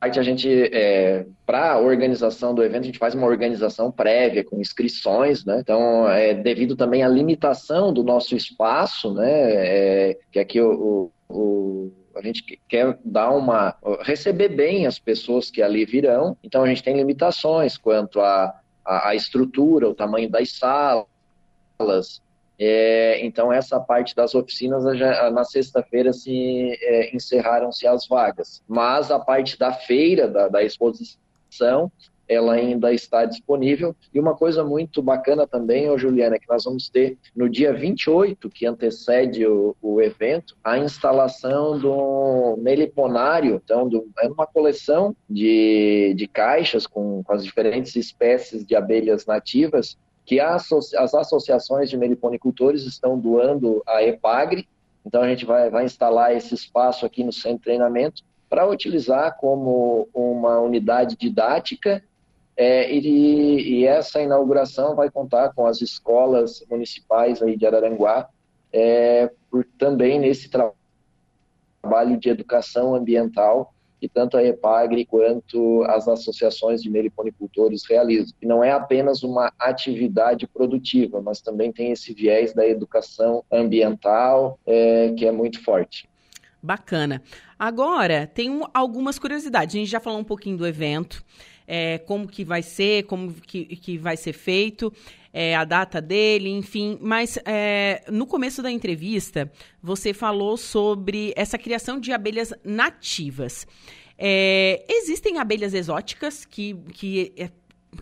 a gente, é, para a organização do evento, a gente faz uma organização prévia, com inscrições, né, então, é, devido também à limitação do nosso espaço, né, é, que aqui o, o a gente quer dar uma receber bem as pessoas que ali virão, então a gente tem limitações quanto a a, estrutura, o tamanho das salas. É, então, essa parte das oficinas, já, na sexta-feira, se é, encerraram-se as vagas. Mas a parte da feira, da, da exposição, ela ainda está disponível. E uma coisa muito bacana também, ô Juliana, é que nós vamos ter no dia 28, que antecede o, o evento, a instalação do meliponário, então, do, é uma coleção de, de caixas com, com as diferentes espécies de abelhas nativas que as, as associações de meliponicultores estão doando à EPAGRE. Então, a gente vai, vai instalar esse espaço aqui no centro de treinamento para utilizar como uma unidade didática é, e, e, essa inauguração vai contar com as escolas municipais aí de Araranguá, é, por, também nesse tra trabalho de educação ambiental que tanto a EPAGRE quanto as associações de meliponicultores realizam. E não é apenas uma atividade produtiva, mas também tem esse viés da educação ambiental é, que é muito forte. Bacana. Agora, tem algumas curiosidades. A gente já falou um pouquinho do evento. É, como que vai ser, como que, que vai ser feito, é, a data dele, enfim. Mas é, no começo da entrevista, você falou sobre essa criação de abelhas nativas. É, existem abelhas exóticas que, que é,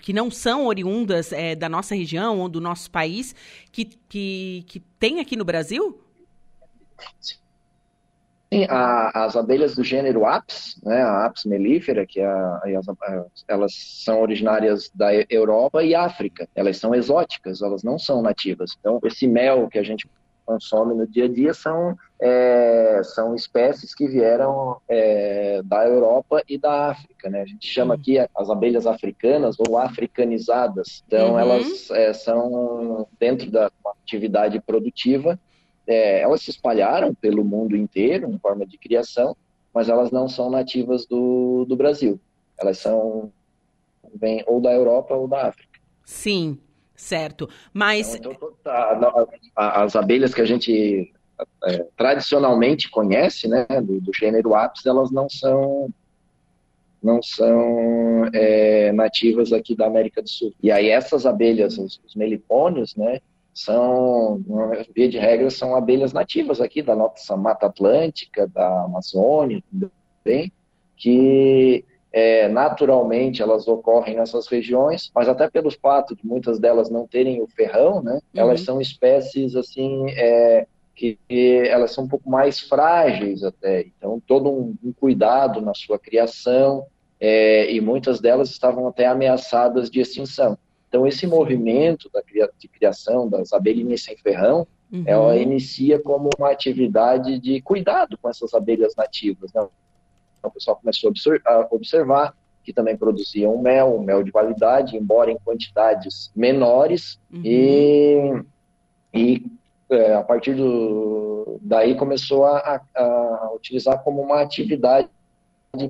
que não são oriundas é, da nossa região ou do nosso país, que, que, que tem aqui no Brasil? A, as abelhas do gênero Apis, né, a Apis mellifera, que é a, elas são originárias da Europa e África. Elas são exóticas, elas não são nativas. Então, esse mel que a gente consome no dia a dia são, é, são espécies que vieram é, da Europa e da África. Né? A gente chama uhum. aqui as abelhas africanas ou africanizadas. Então, uhum. elas é, são dentro da atividade produtiva, é, elas se espalharam pelo mundo inteiro em forma de criação, mas elas não são nativas do, do Brasil. Elas são vêm ou da Europa ou da África. Sim, Certo, mas... Então, então, tá, as abelhas que a gente é, tradicionalmente conhece, né, do, do, gênero Apis, elas não são não são é, nativas aqui da América do Sul. E aí essas abelhas, os, os melipônios, né, são, via de regra, são abelhas nativas aqui da nossa Mata Atlântica, da Amazônia também, que é, naturalmente elas ocorrem nessas regiões, mas até pelo fato de muitas delas não terem o ferrão, né, uhum. elas são espécies assim é, que, que, elas são um pouco mais frágeis até, então todo um, um cuidado na sua criação é, e muitas delas estavam até ameaçadas de extinção. Então esse movimento da, de criação das abelhinhas sem ferrão, uhum. ela inicia como uma atividade de cuidado com essas abelhas nativas, né? Então o pessoal começou a observar que também produziam mel, um mel de qualidade, embora em quantidades menores, uhum. e, e é, a partir do, daí começou a, a, utilizar como uma atividade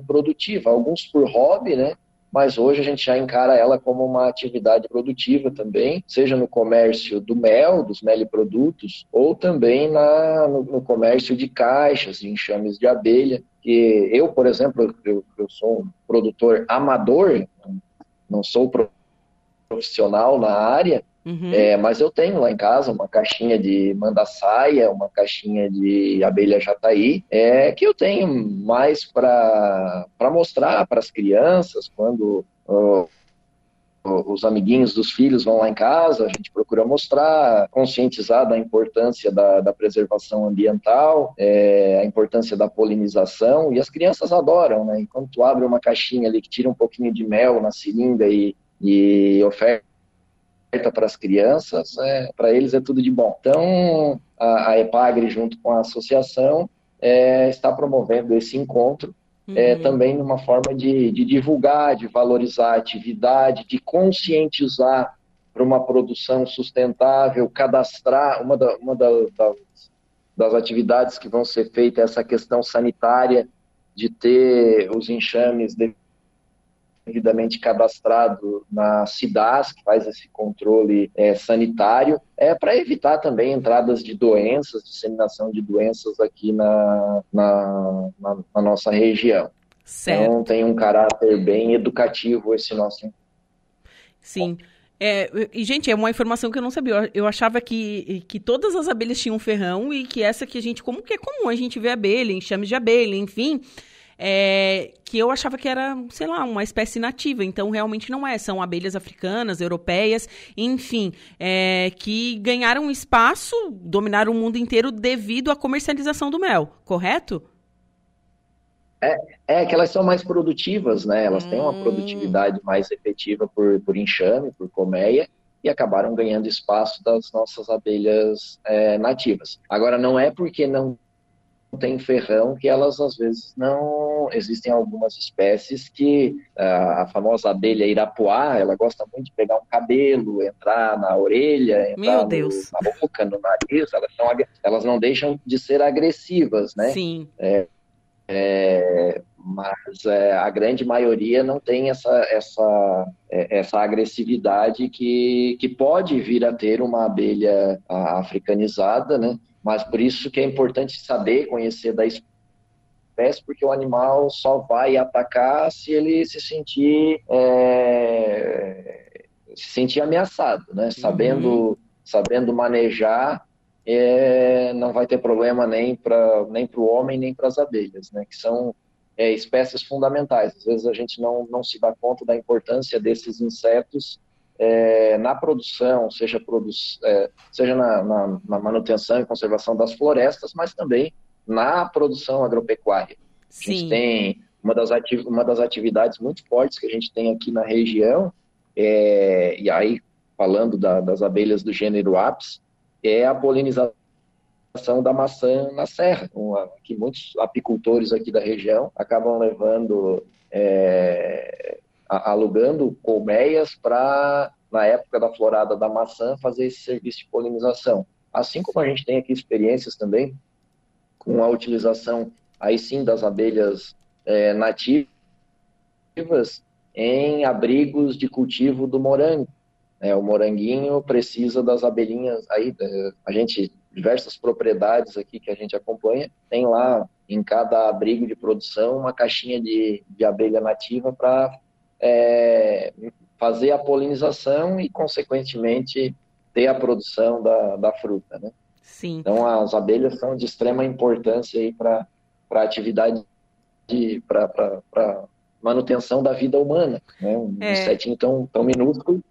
produtiva, alguns por hobby, né? Mas hoje a gente já encara ela como uma atividade produtiva também, seja no comércio do mel, dos meliprodutos, ou também na, no, no comércio de caixas, de enxames de abelha que eu, por exemplo, eu, eu sou um produtor amador, não sou profissional na área, uhum. é, mas eu tenho lá em casa uma caixinha de manda-saia, uma caixinha de abelha jataí, é, que eu tenho mais para mostrar para as crianças quando uh, os amiguinhos dos filhos vão lá em casa, a gente procura mostrar, conscientizar da importância da, da preservação ambiental, é, a importância da polinização, e as crianças adoram, né? Enquanto tu abre uma caixinha ali que tira um pouquinho de mel na seringa e, e oferta para as crianças, é, para eles é tudo de bom. Então, a, a EPAGRE, junto com a associação, é, está promovendo esse encontro é, uhum. também numa forma de, de divulgar, de valorizar a atividade, de conscientizar para uma produção sustentável, cadastrar uma, da, uma da, das, das atividades que vão ser feitas, essa questão sanitária de ter os enxames devidamente cadastrado na CIDAS, que faz esse controle é, sanitário, é para evitar também entradas de doenças, disseminação de doenças aqui na, na, na, na nossa região. Certo. Então tem um caráter bem educativo esse nosso. Sim. É, e, gente, é uma informação que eu não sabia. Eu achava que, que todas as abelhas tinham ferrão e que essa que a gente, como que é comum a gente ver abelha, enxames de abelha, enfim é, que eu achava que era, sei lá, uma espécie nativa. Então, realmente não é. São abelhas africanas, europeias, enfim, é, que ganharam espaço, dominaram o mundo inteiro devido à comercialização do mel, correto? É, é que elas são mais produtivas, né? Elas hum. têm uma hum. produtividade mais efetiva por, por enxame, por colmeia, e acabaram ganhando espaço das nossas abelhas é, nativas. Agora, não é porque não tem ferrão que elas às vezes não existem algumas espécies que a, famosa abelha irapuá ela gosta muito de pegar um cabelo entrar na orelha entrar no, na boca no nariz elas, são, elas não deixam de ser agressivas né? Sim. É, é, mas é, a grande maioria não tem essa, essa, é, essa agressividade que, que pode vir a ter uma abelha africanizada, né? Mas por isso que é importante saber, conhecer da espécie, porque o animal só vai atacar se ele se sentir, é, se sentir ameaçado, né? Sabendo, uhum. sabendo manejar, é, não vai ter problema nem para nem o homem, nem para as abelhas, né? Que são é, espécies fundamentais. Às vezes a gente não, não se dá conta da importância desses insetos é, na produção, seja, produ é, seja na, na, na, manutenção e conservação das florestas, mas também na produção agropecuária. Sim. A gente tem uma das, uma das atividades muito fortes que a gente tem aqui na região, é, e aí falando da, das abelhas do gênero Apis, é a polinização da maçã na serra, que muitos apicultores aqui da região acabam levando é, alugando colmeias para, na época da florada da maçã, fazer esse serviço de polinização. Assim como a gente tem aqui experiências também com a utilização, aí sim, das abelhas é, nativas em abrigos de cultivo do morango. É, o moranguinho precisa das abelhinhas, aí a gente, diversas propriedades aqui que a gente acompanha, tem lá em cada abrigo de produção uma caixinha de, de abelha nativa para é, fazer a polinização e, consequentemente, ter a produção da, da fruta, né? Sim. Então, as abelhas são de extrema importância aí para a atividade, para manutenção da vida humana, né? Um é. insetinho tão, tão minúsculo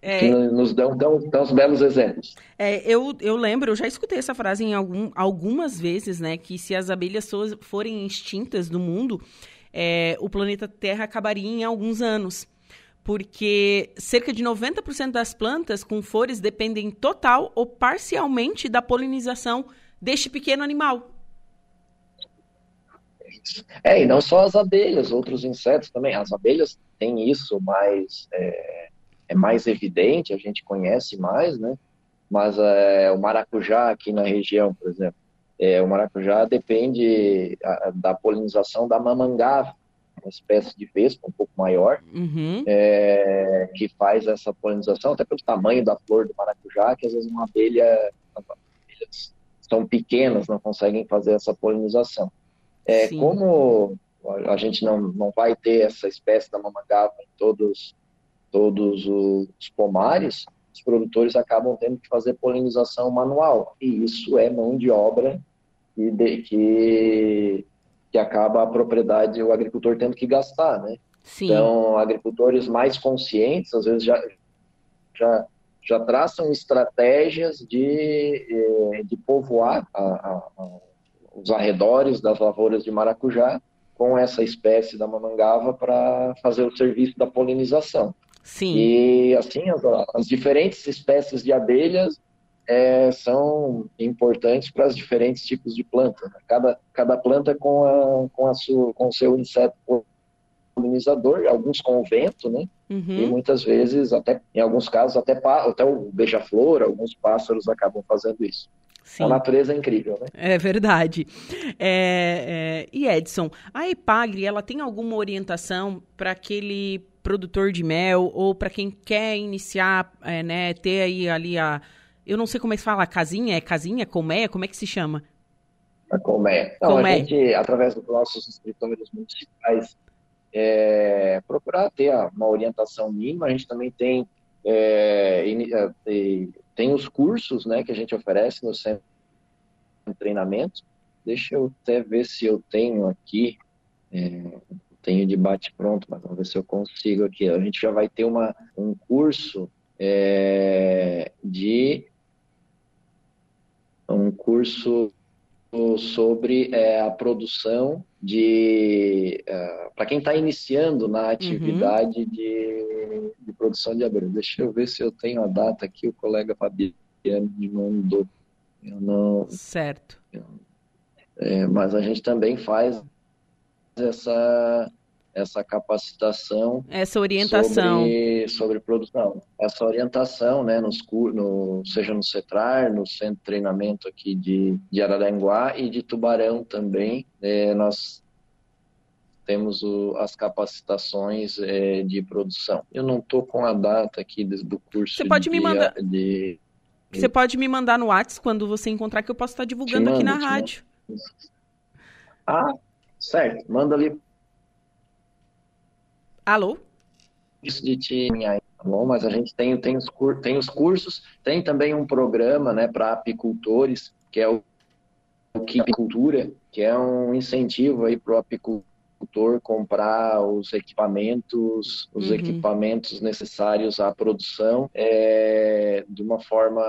é, que nos dão tão, tão belos exemplos. É, eu, eu lembro, eu já escutei essa frase em algum, algumas vezes, né? Que se as abelhas forem extintas do mundo, é, o planeta Terra acabaria em alguns anos. Porque cerca de 90% das plantas com flores dependem total ou parcialmente da polinização deste pequeno animal. É, e não só as abelhas, outros insetos também. As abelhas têm isso mais, é, é mais evidente, a gente conhece mais, né? Mas é, o maracujá aqui na região, por exemplo, é, o maracujá depende a, da polinização da mamangava, uma espécie de vespa um pouco maior, uhum. é, que faz essa polinização, até pelo tamanho da flor do maracujá, que às vezes uma abelha, abelhas são pequenas, não conseguem fazer essa polinização. É, como a gente não, não vai ter essa espécie da mamangava em todos, todos os pomares, os produtores acabam tendo que fazer polinização manual, e isso é mão de obra que, de, que, que acaba a propriedade, o agricultor tendo que gastar, né? Sim. Então, agricultores mais conscientes, às vezes, já, já, já traçam estratégias de, eh, de povoar a, a, a, os arredores das lavouras de maracujá com essa espécie da mamangava para fazer o serviço da polinização. Sim. E assim, as, as diferentes espécies de abelhas é, são importantes para os diferentes tipos de planta. Né? Cada, cada planta com, a, com, a sua, com o seu inseto polinizador, alguns com o vento, né? Uhum. E muitas vezes, até em alguns casos, até, até o beija-flor, alguns pássaros acabam fazendo isso. Sim. A natureza é incrível, né? É verdade. É, é... E Edson, a Epagre, ela tem alguma orientação para aquele produtor de mel ou para quem quer iniciar, é, né, ter aí ali a, eu não sei como é que se fala, casinha, é casinha, colmeia, como é que se chama? A colmeia. Não, colmeia. a gente, através dos nossos escritores municipais, é, procurar ter uma orientação mínima, a gente também tem é, é tem os cursos, né, que a gente oferece no centro de treinamento. Deixa eu até ver se eu tenho aqui, é, tenho de bate pronto, mas vamos ver se eu consigo aqui. A gente já vai ter uma, um curso é, de um curso sobre é, a produção de é, para quem está iniciando na atividade uhum. de, de, produção de abelha. Deixa eu ver se eu tenho a data aqui. O colega Fabiano me mandou. Eu não. Certo. É, mas a gente também faz essa essa capacitação, essa orientação sobre, sobre produção, essa orientação, né, nos no, seja no CETRAR, no centro de treinamento aqui de, de Araranguá e de Tubarão também, é, nós temos o, as capacitações é, de produção. Eu não estou com a data aqui do, curso. Você pode de, me mandar. De, você pode me mandar no WhatsApp quando você encontrar que eu posso estar divulgando mando, aqui na rádio. Ah, Certo, manda ali. Alô? Isso de time aí, tá bom? Mas a gente tem, tem, os, tem os cursos, tem também um programa né, para apicultores, que é o, o Apicultura, que é um incentivo aí para o apicultor comprar os equipamentos, os uhum. equipamentos necessários à produção é, de uma forma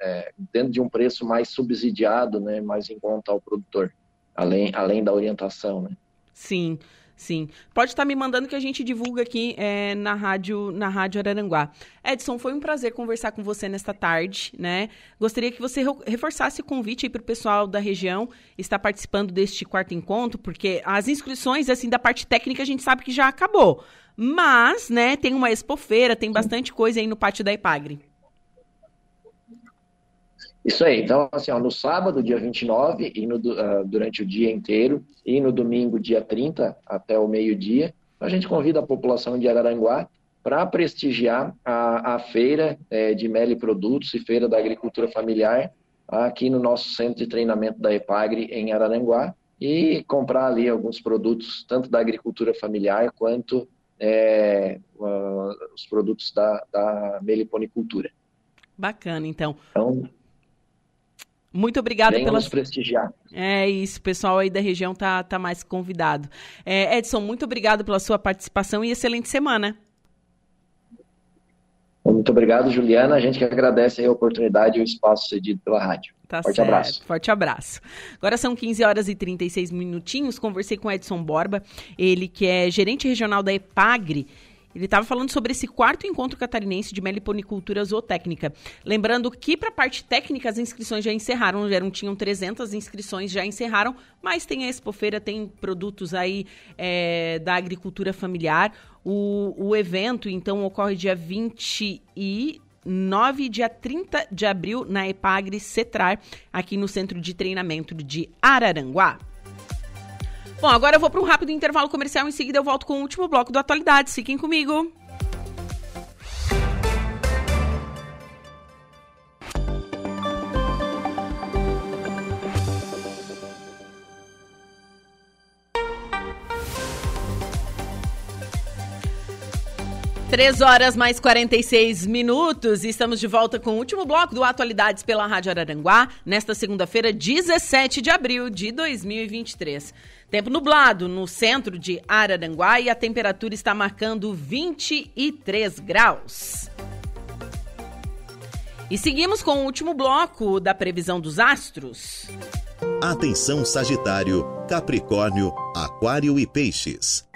é, dentro de um preço mais subsidiado, né, mais em conta ao produtor além, além da orientação, né? Sim. Sim. Pode estar me mandando que a gente divulga aqui é, na rádio na rádio Araranguá. Edson, foi um prazer conversar com você nesta tarde, né? Gostaria que você reforçasse o convite para o pessoal da região estar participando deste quarto encontro, porque as inscrições, assim, da parte técnica a gente sabe que já acabou. Mas, né, tem uma expofeira, tem bastante coisa aí no pátio da Ipagre. Isso aí. Então, assim, ó, no sábado, dia 29, e no, uh, durante o dia inteiro, e no domingo, dia 30, até o meio-dia, a gente convida a população de Araranguá para prestigiar a, a feira é, de mel e produtos e feira da agricultura familiar aqui no nosso centro de treinamento da EPAGRE em Araranguá e comprar ali alguns produtos, tanto da agricultura familiar quanto é, uh, os produtos da, da meliponicultura. Bacana, então. Então, muito obrigada pela. nos prestigiar. É isso, o pessoal aí da região tá, tá mais convidado. É, Edson, muito obrigado pela sua participação e excelente semana. Muito obrigado, Juliana. A gente que agradece a oportunidade e o espaço cedido pela rádio. Tá Forte certo. abraço. Forte abraço. Agora são 15 horas e 36 minutinhos. Conversei com Edson Borba, ele que é gerente regional da EPAGRE ele estava falando sobre esse quarto encontro catarinense de meliponicultura zootécnica. Lembrando que para a parte técnica as inscrições já encerraram, já não tinham 300 inscrições, já encerraram, mas tem a Expofeira, tem produtos aí é, da agricultura familiar. O, o evento, então, ocorre dia 20 e 9 e dia 30 de abril na Epagre Cetrar, aqui no Centro de Treinamento de Araranguá. Bom, agora eu vou para um rápido intervalo comercial. Em seguida eu volto com o último bloco do Atualidades. Fiquem comigo. Três horas mais 46 minutos e estamos de volta com o último bloco do Atualidades pela Rádio Araranguá, nesta segunda-feira, 17 de abril de 2023. Tempo nublado no centro de Araranguá e a temperatura está marcando 23 graus. E seguimos com o último bloco da previsão dos astros. Atenção Sagitário, Capricórnio, Aquário e Peixes.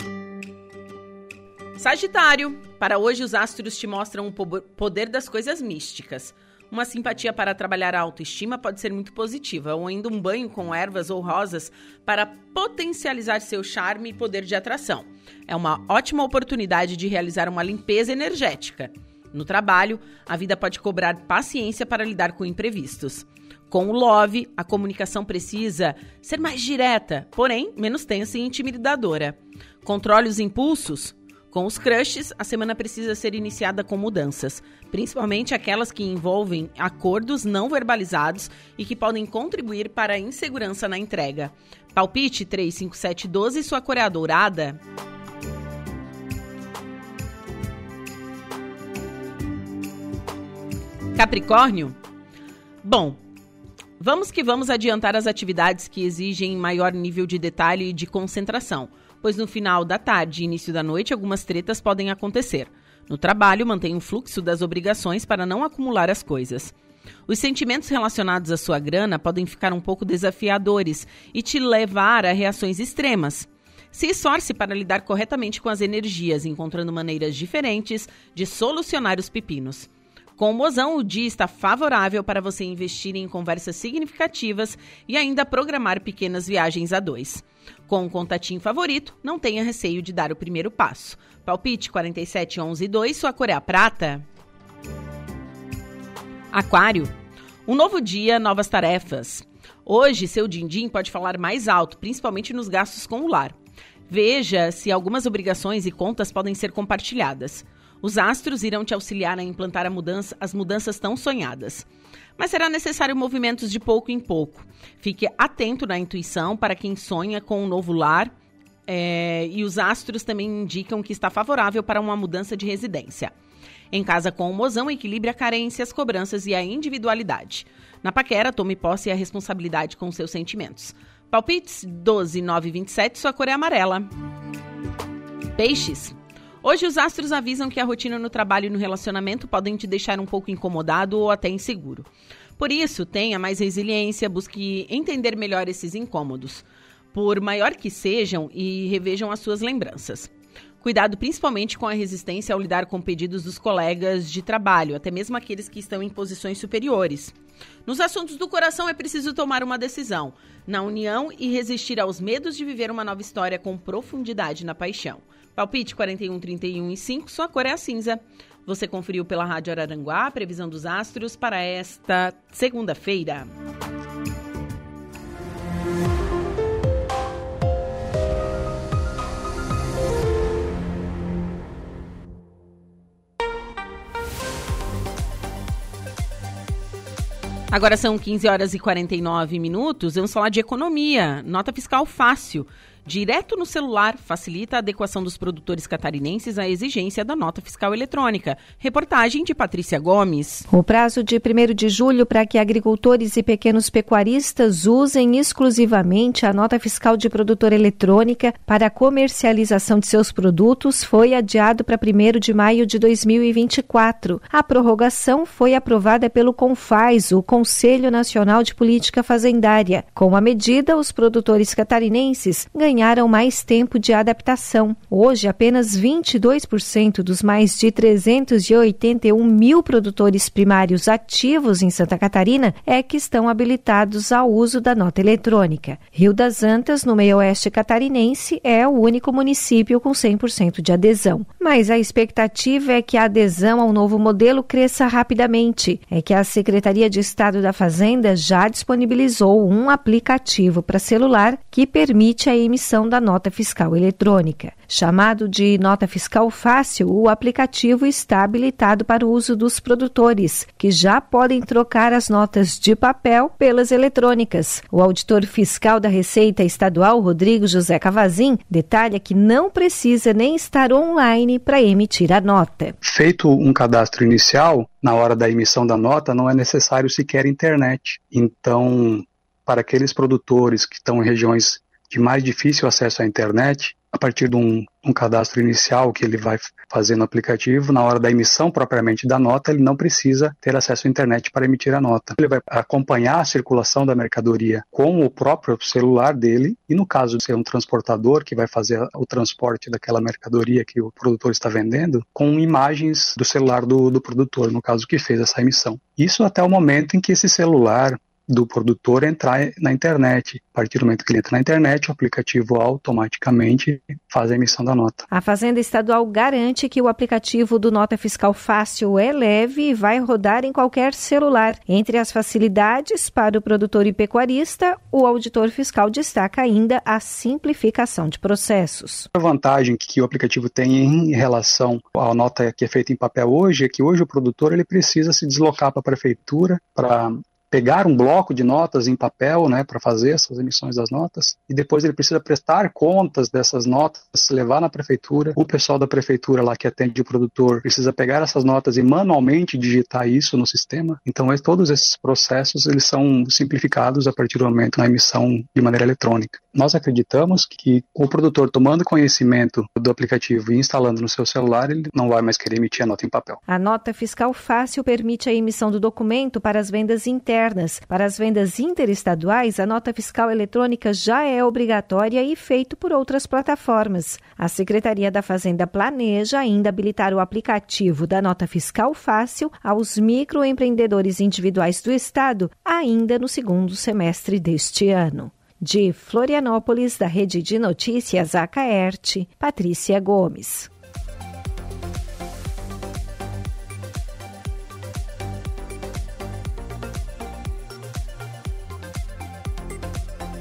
Sagitário, para hoje os astros te mostram o poder das coisas místicas. Uma simpatia para trabalhar a autoestima pode ser muito positiva, ou ainda um banho com ervas ou rosas para potencializar seu charme e poder de atração. É uma ótima oportunidade de realizar uma limpeza energética. No trabalho, a vida pode cobrar paciência para lidar com imprevistos. Com o Love, a comunicação precisa ser mais direta, porém menos tensa e intimidadora. Controle os impulsos, com os crushes, a semana precisa ser iniciada com mudanças, principalmente aquelas que envolvem acordos não verbalizados e que podem contribuir para a insegurança na entrega. Palpite 35712 sua cor é a dourada. Capricórnio? Bom, vamos que vamos adiantar as atividades que exigem maior nível de detalhe e de concentração pois no final da tarde e início da noite algumas tretas podem acontecer. No trabalho, mantenha o fluxo das obrigações para não acumular as coisas. Os sentimentos relacionados à sua grana podem ficar um pouco desafiadores e te levar a reações extremas. Se esforce para lidar corretamente com as energias, encontrando maneiras diferentes de solucionar os pepinos. Com o Mozão, o dia está favorável para você investir em conversas significativas e ainda programar pequenas viagens a dois. Com um contatinho favorito, não tenha receio de dar o primeiro passo. Palpite 47 11 2, sua cor é a prata. Aquário. Um novo dia, novas tarefas. Hoje, seu din-din pode falar mais alto, principalmente nos gastos com o lar. Veja se algumas obrigações e contas podem ser compartilhadas. Os astros irão te auxiliar a implantar a mudança, as mudanças tão sonhadas. Mas será necessário movimentos de pouco em pouco. Fique atento na intuição para quem sonha com um novo lar. É, e os astros também indicam que está favorável para uma mudança de residência. Em casa com o mozão, equilibre a carência, as cobranças e a individualidade. Na paquera, tome posse e a responsabilidade com seus sentimentos. Palpites 12, 9 27, sua cor é amarela. Peixes. Hoje os astros avisam que a rotina no trabalho e no relacionamento podem te deixar um pouco incomodado ou até inseguro. Por isso, tenha mais resiliência, busque entender melhor esses incômodos, por maior que sejam, e revejam as suas lembranças. Cuidado principalmente com a resistência ao lidar com pedidos dos colegas de trabalho, até mesmo aqueles que estão em posições superiores. Nos assuntos do coração é preciso tomar uma decisão, na união e resistir aos medos de viver uma nova história com profundidade na paixão. Palpite 41, 31 e 5, sua cor é a cinza. Você conferiu pela Rádio Araranguá a previsão dos astros para esta segunda-feira. Agora são 15 horas e 49 minutos. Vamos falar de economia. Nota fiscal fácil direto no celular facilita a adequação dos produtores catarinenses à exigência da nota fiscal eletrônica. Reportagem de Patrícia Gomes. O prazo de 1 de julho para que agricultores e pequenos pecuaristas usem exclusivamente a nota fiscal de produtor eletrônica para a comercialização de seus produtos foi adiado para 1 de maio de 2024. A prorrogação foi aprovada pelo CONFAS, o Conselho Nacional de Política Fazendária. Com a medida, os produtores catarinenses ganharam ganharam mais tempo de adaptação. Hoje, apenas 22% dos mais de 381 mil produtores primários ativos em Santa Catarina é que estão habilitados ao uso da nota eletrônica. Rio das Antas, no meio-oeste catarinense, é o único município com 100% de adesão. Mas a expectativa é que a adesão ao novo modelo cresça rapidamente. É que a Secretaria de Estado da Fazenda já disponibilizou um aplicativo para celular que permite a emissão emissão da nota fiscal eletrônica. Chamado de Nota Fiscal Fácil, o aplicativo está habilitado para o uso dos produtores, que já podem trocar as notas de papel pelas eletrônicas. O auditor fiscal da Receita Estadual, Rodrigo José Cavazin, detalha que não precisa nem estar online para emitir a nota. Feito um cadastro inicial, na hora da emissão da nota, não é necessário sequer internet. Então, para aqueles produtores que estão em regiões de mais difícil acesso à internet, a partir de um, um, cadastro inicial que ele vai fazer no aplicativo, na hora da emissão propriamente da nota, ele não precisa ter acesso à internet para emitir a nota. Ele vai acompanhar a circulação da mercadoria com o próprio celular dele, e no caso de ser um transportador que vai fazer o transporte daquela mercadoria que o produtor está vendendo, com imagens do celular do, do produtor, no caso que fez essa emissão. Isso até o momento em que esse celular do produtor entrar na internet. A partir do momento que ele entra na internet, o aplicativo automaticamente faz a emissão da nota. A Fazenda Estadual garante que o aplicativo do Nota Fiscal Fácil é leve e vai rodar em qualquer celular. Entre as facilidades para o produtor e pecuarista, o auditor fiscal destaca ainda a simplificação de processos. A vantagem que o aplicativo tem em relação à nota que é feita em papel hoje é que hoje o produtor ele precisa se deslocar para a prefeitura para pegar um bloco de notas em papel, né, para fazer essas emissões das notas, e depois ele precisa prestar contas dessas notas, levar na prefeitura. O pessoal da prefeitura lá que atende o produtor precisa pegar essas notas e manualmente digitar isso no sistema. Então, todos esses processos eles são simplificados a partir do momento na emissão de maneira eletrônica. Nós acreditamos que o produtor tomando conhecimento do aplicativo e instalando no seu celular, ele não vai mais querer emitir a nota em papel. A nota fiscal fácil permite a emissão do documento para as vendas internas. Para as vendas interestaduais, a nota fiscal eletrônica já é obrigatória e feito por outras plataformas. A Secretaria da Fazenda planeja ainda habilitar o aplicativo da Nota Fiscal Fácil aos microempreendedores individuais do Estado ainda no segundo semestre deste ano. De Florianópolis, da Rede de Notícias Acaerte, Patrícia Gomes.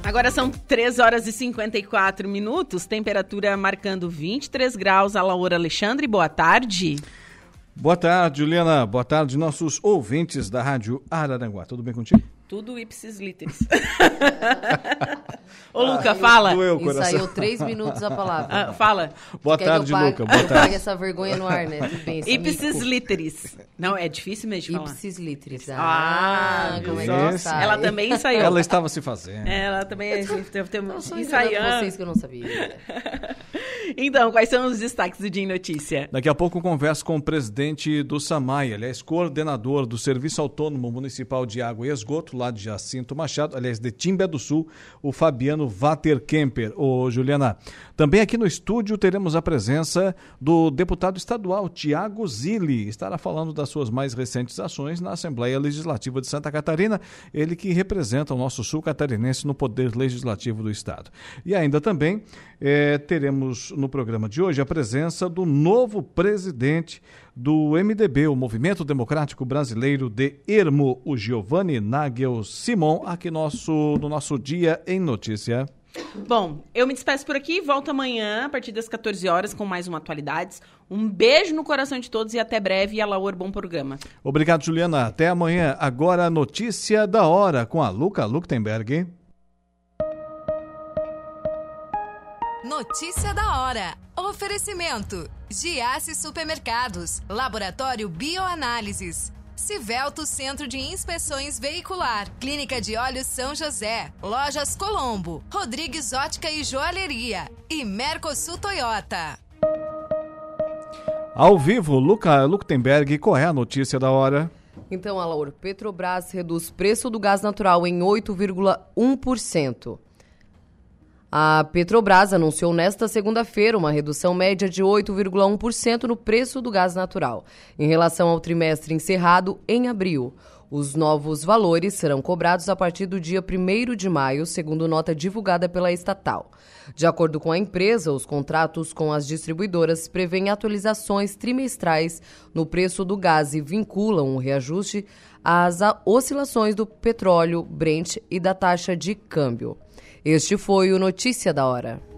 Agora são 3 horas e 54 minutos, temperatura marcando 23 graus. A Laura Alexandre, boa tarde. Boa tarde, Juliana. Boa tarde, nossos ouvintes da Rádio Araranguá. Tudo bem contigo? Tudo ipsis literis. Ô, Luca, ah, fala. Doeu, Ensaiou três minutos a palavra. Ah, fala. Boa Quer tarde, Luca. Boa tarde. Pague essa vergonha no ar, né? Ipsis literis. Não, é difícil mesmo de falar. Ipsis literis. Ah, ah como é que ela sabe? Ela também ensaiou. Ela estava se fazendo. Ela também ensaiando. vocês que eu não sabia. Então, quais são os destaques do Dia em Notícia? Daqui a pouco converso com o presidente do SAMAI, aliás, coordenador do Serviço Autônomo Municipal de Água e Esgoto, lá de Jacinto Machado, aliás, de Timbé do Sul, o Fabiano Vaterkemper. Ô, Juliana, também aqui no estúdio teremos a presença do deputado estadual Tiago Zilli. Estará falando das suas mais recentes ações na Assembleia Legislativa de Santa Catarina, ele que representa o nosso sul catarinense no Poder Legislativo do Estado. E ainda também eh, teremos no programa de hoje a presença do novo presidente do MDB, o Movimento Democrático Brasileiro de Ermo, o Giovanni Nagel Simon, aqui nosso, no nosso Dia em Notícia. Bom, eu me despeço por aqui, volto amanhã a partir das 14 horas com mais uma Atualidades. Um beijo no coração de todos e até breve. E a Laur, bom programa. Obrigado, Juliana. Até amanhã. Agora, notícia da hora com a Luca Luktenberg. Notícia da hora. Oferecimento: Giasse Supermercados, Laboratório Bioanálises. Civelto Centro de Inspeções Veicular, Clínica de Olhos São José, Lojas Colombo, Rodrigues Ótica e Joalheria e Mercosul Toyota. Ao vivo, Luca Luktenberg, qual é a notícia da hora? Então, Alaur, Petrobras reduz preço do gás natural em 8,1%. A Petrobras anunciou nesta segunda-feira uma redução média de 8,1% no preço do gás natural, em relação ao trimestre encerrado em abril. Os novos valores serão cobrados a partir do dia 1 de maio, segundo nota divulgada pela estatal. De acordo com a empresa, os contratos com as distribuidoras prevêem atualizações trimestrais no preço do gás e vinculam o reajuste às oscilações do petróleo, Brent e da taxa de câmbio. Este foi o Notícia da Hora.